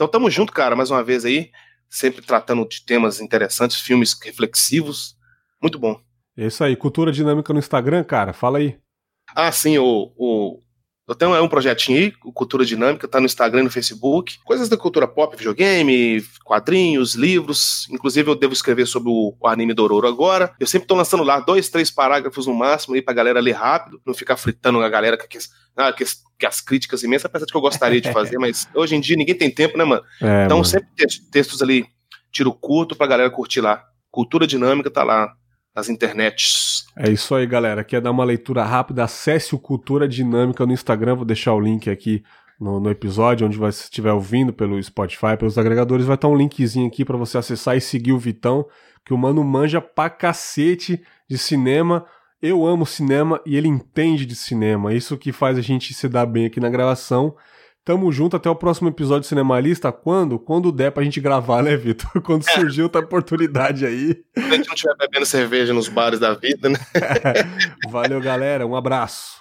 [SPEAKER 2] Então tamo junto, cara, mais uma vez aí, sempre tratando de temas interessantes, filmes reflexivos, muito bom.
[SPEAKER 1] É isso aí, Cultura Dinâmica no Instagram, cara, fala aí.
[SPEAKER 2] Ah, sim, o, o então é um projetinho aí, Cultura Dinâmica, tá no Instagram e no Facebook. Coisas da cultura pop, videogame, quadrinhos, livros. Inclusive eu devo escrever sobre o, anime Dororo agora. Eu sempre tô lançando lá dois, três parágrafos no máximo aí pra galera ler rápido, não ficar fritando a galera que, ah, que, que as críticas imensas, apesar de que eu gostaria de fazer, mas hoje em dia ninguém tem tempo, né, mano? É, então mano. sempre textos ali, tiro curto pra galera curtir lá. Cultura Dinâmica tá lá nas internets.
[SPEAKER 1] É isso aí, galera. Quer dar uma leitura rápida? Acesse o Cultura Dinâmica no Instagram. Vou deixar o link aqui no, no episódio, onde você estiver ouvindo pelo Spotify, pelos agregadores. Vai estar um linkzinho aqui para você acessar e seguir o Vitão, que o mano manja pra cacete de cinema. Eu amo cinema e ele entende de cinema. Isso que faz a gente se dar bem aqui na gravação. Tamo junto até o próximo episódio Cinemalista. Quando? Quando der pra gente gravar, né, Vitor? Quando é. surgiu outra oportunidade aí.
[SPEAKER 2] Quando a gente não estiver bebendo cerveja nos bares da vida, né?
[SPEAKER 1] Valeu, galera. Um abraço.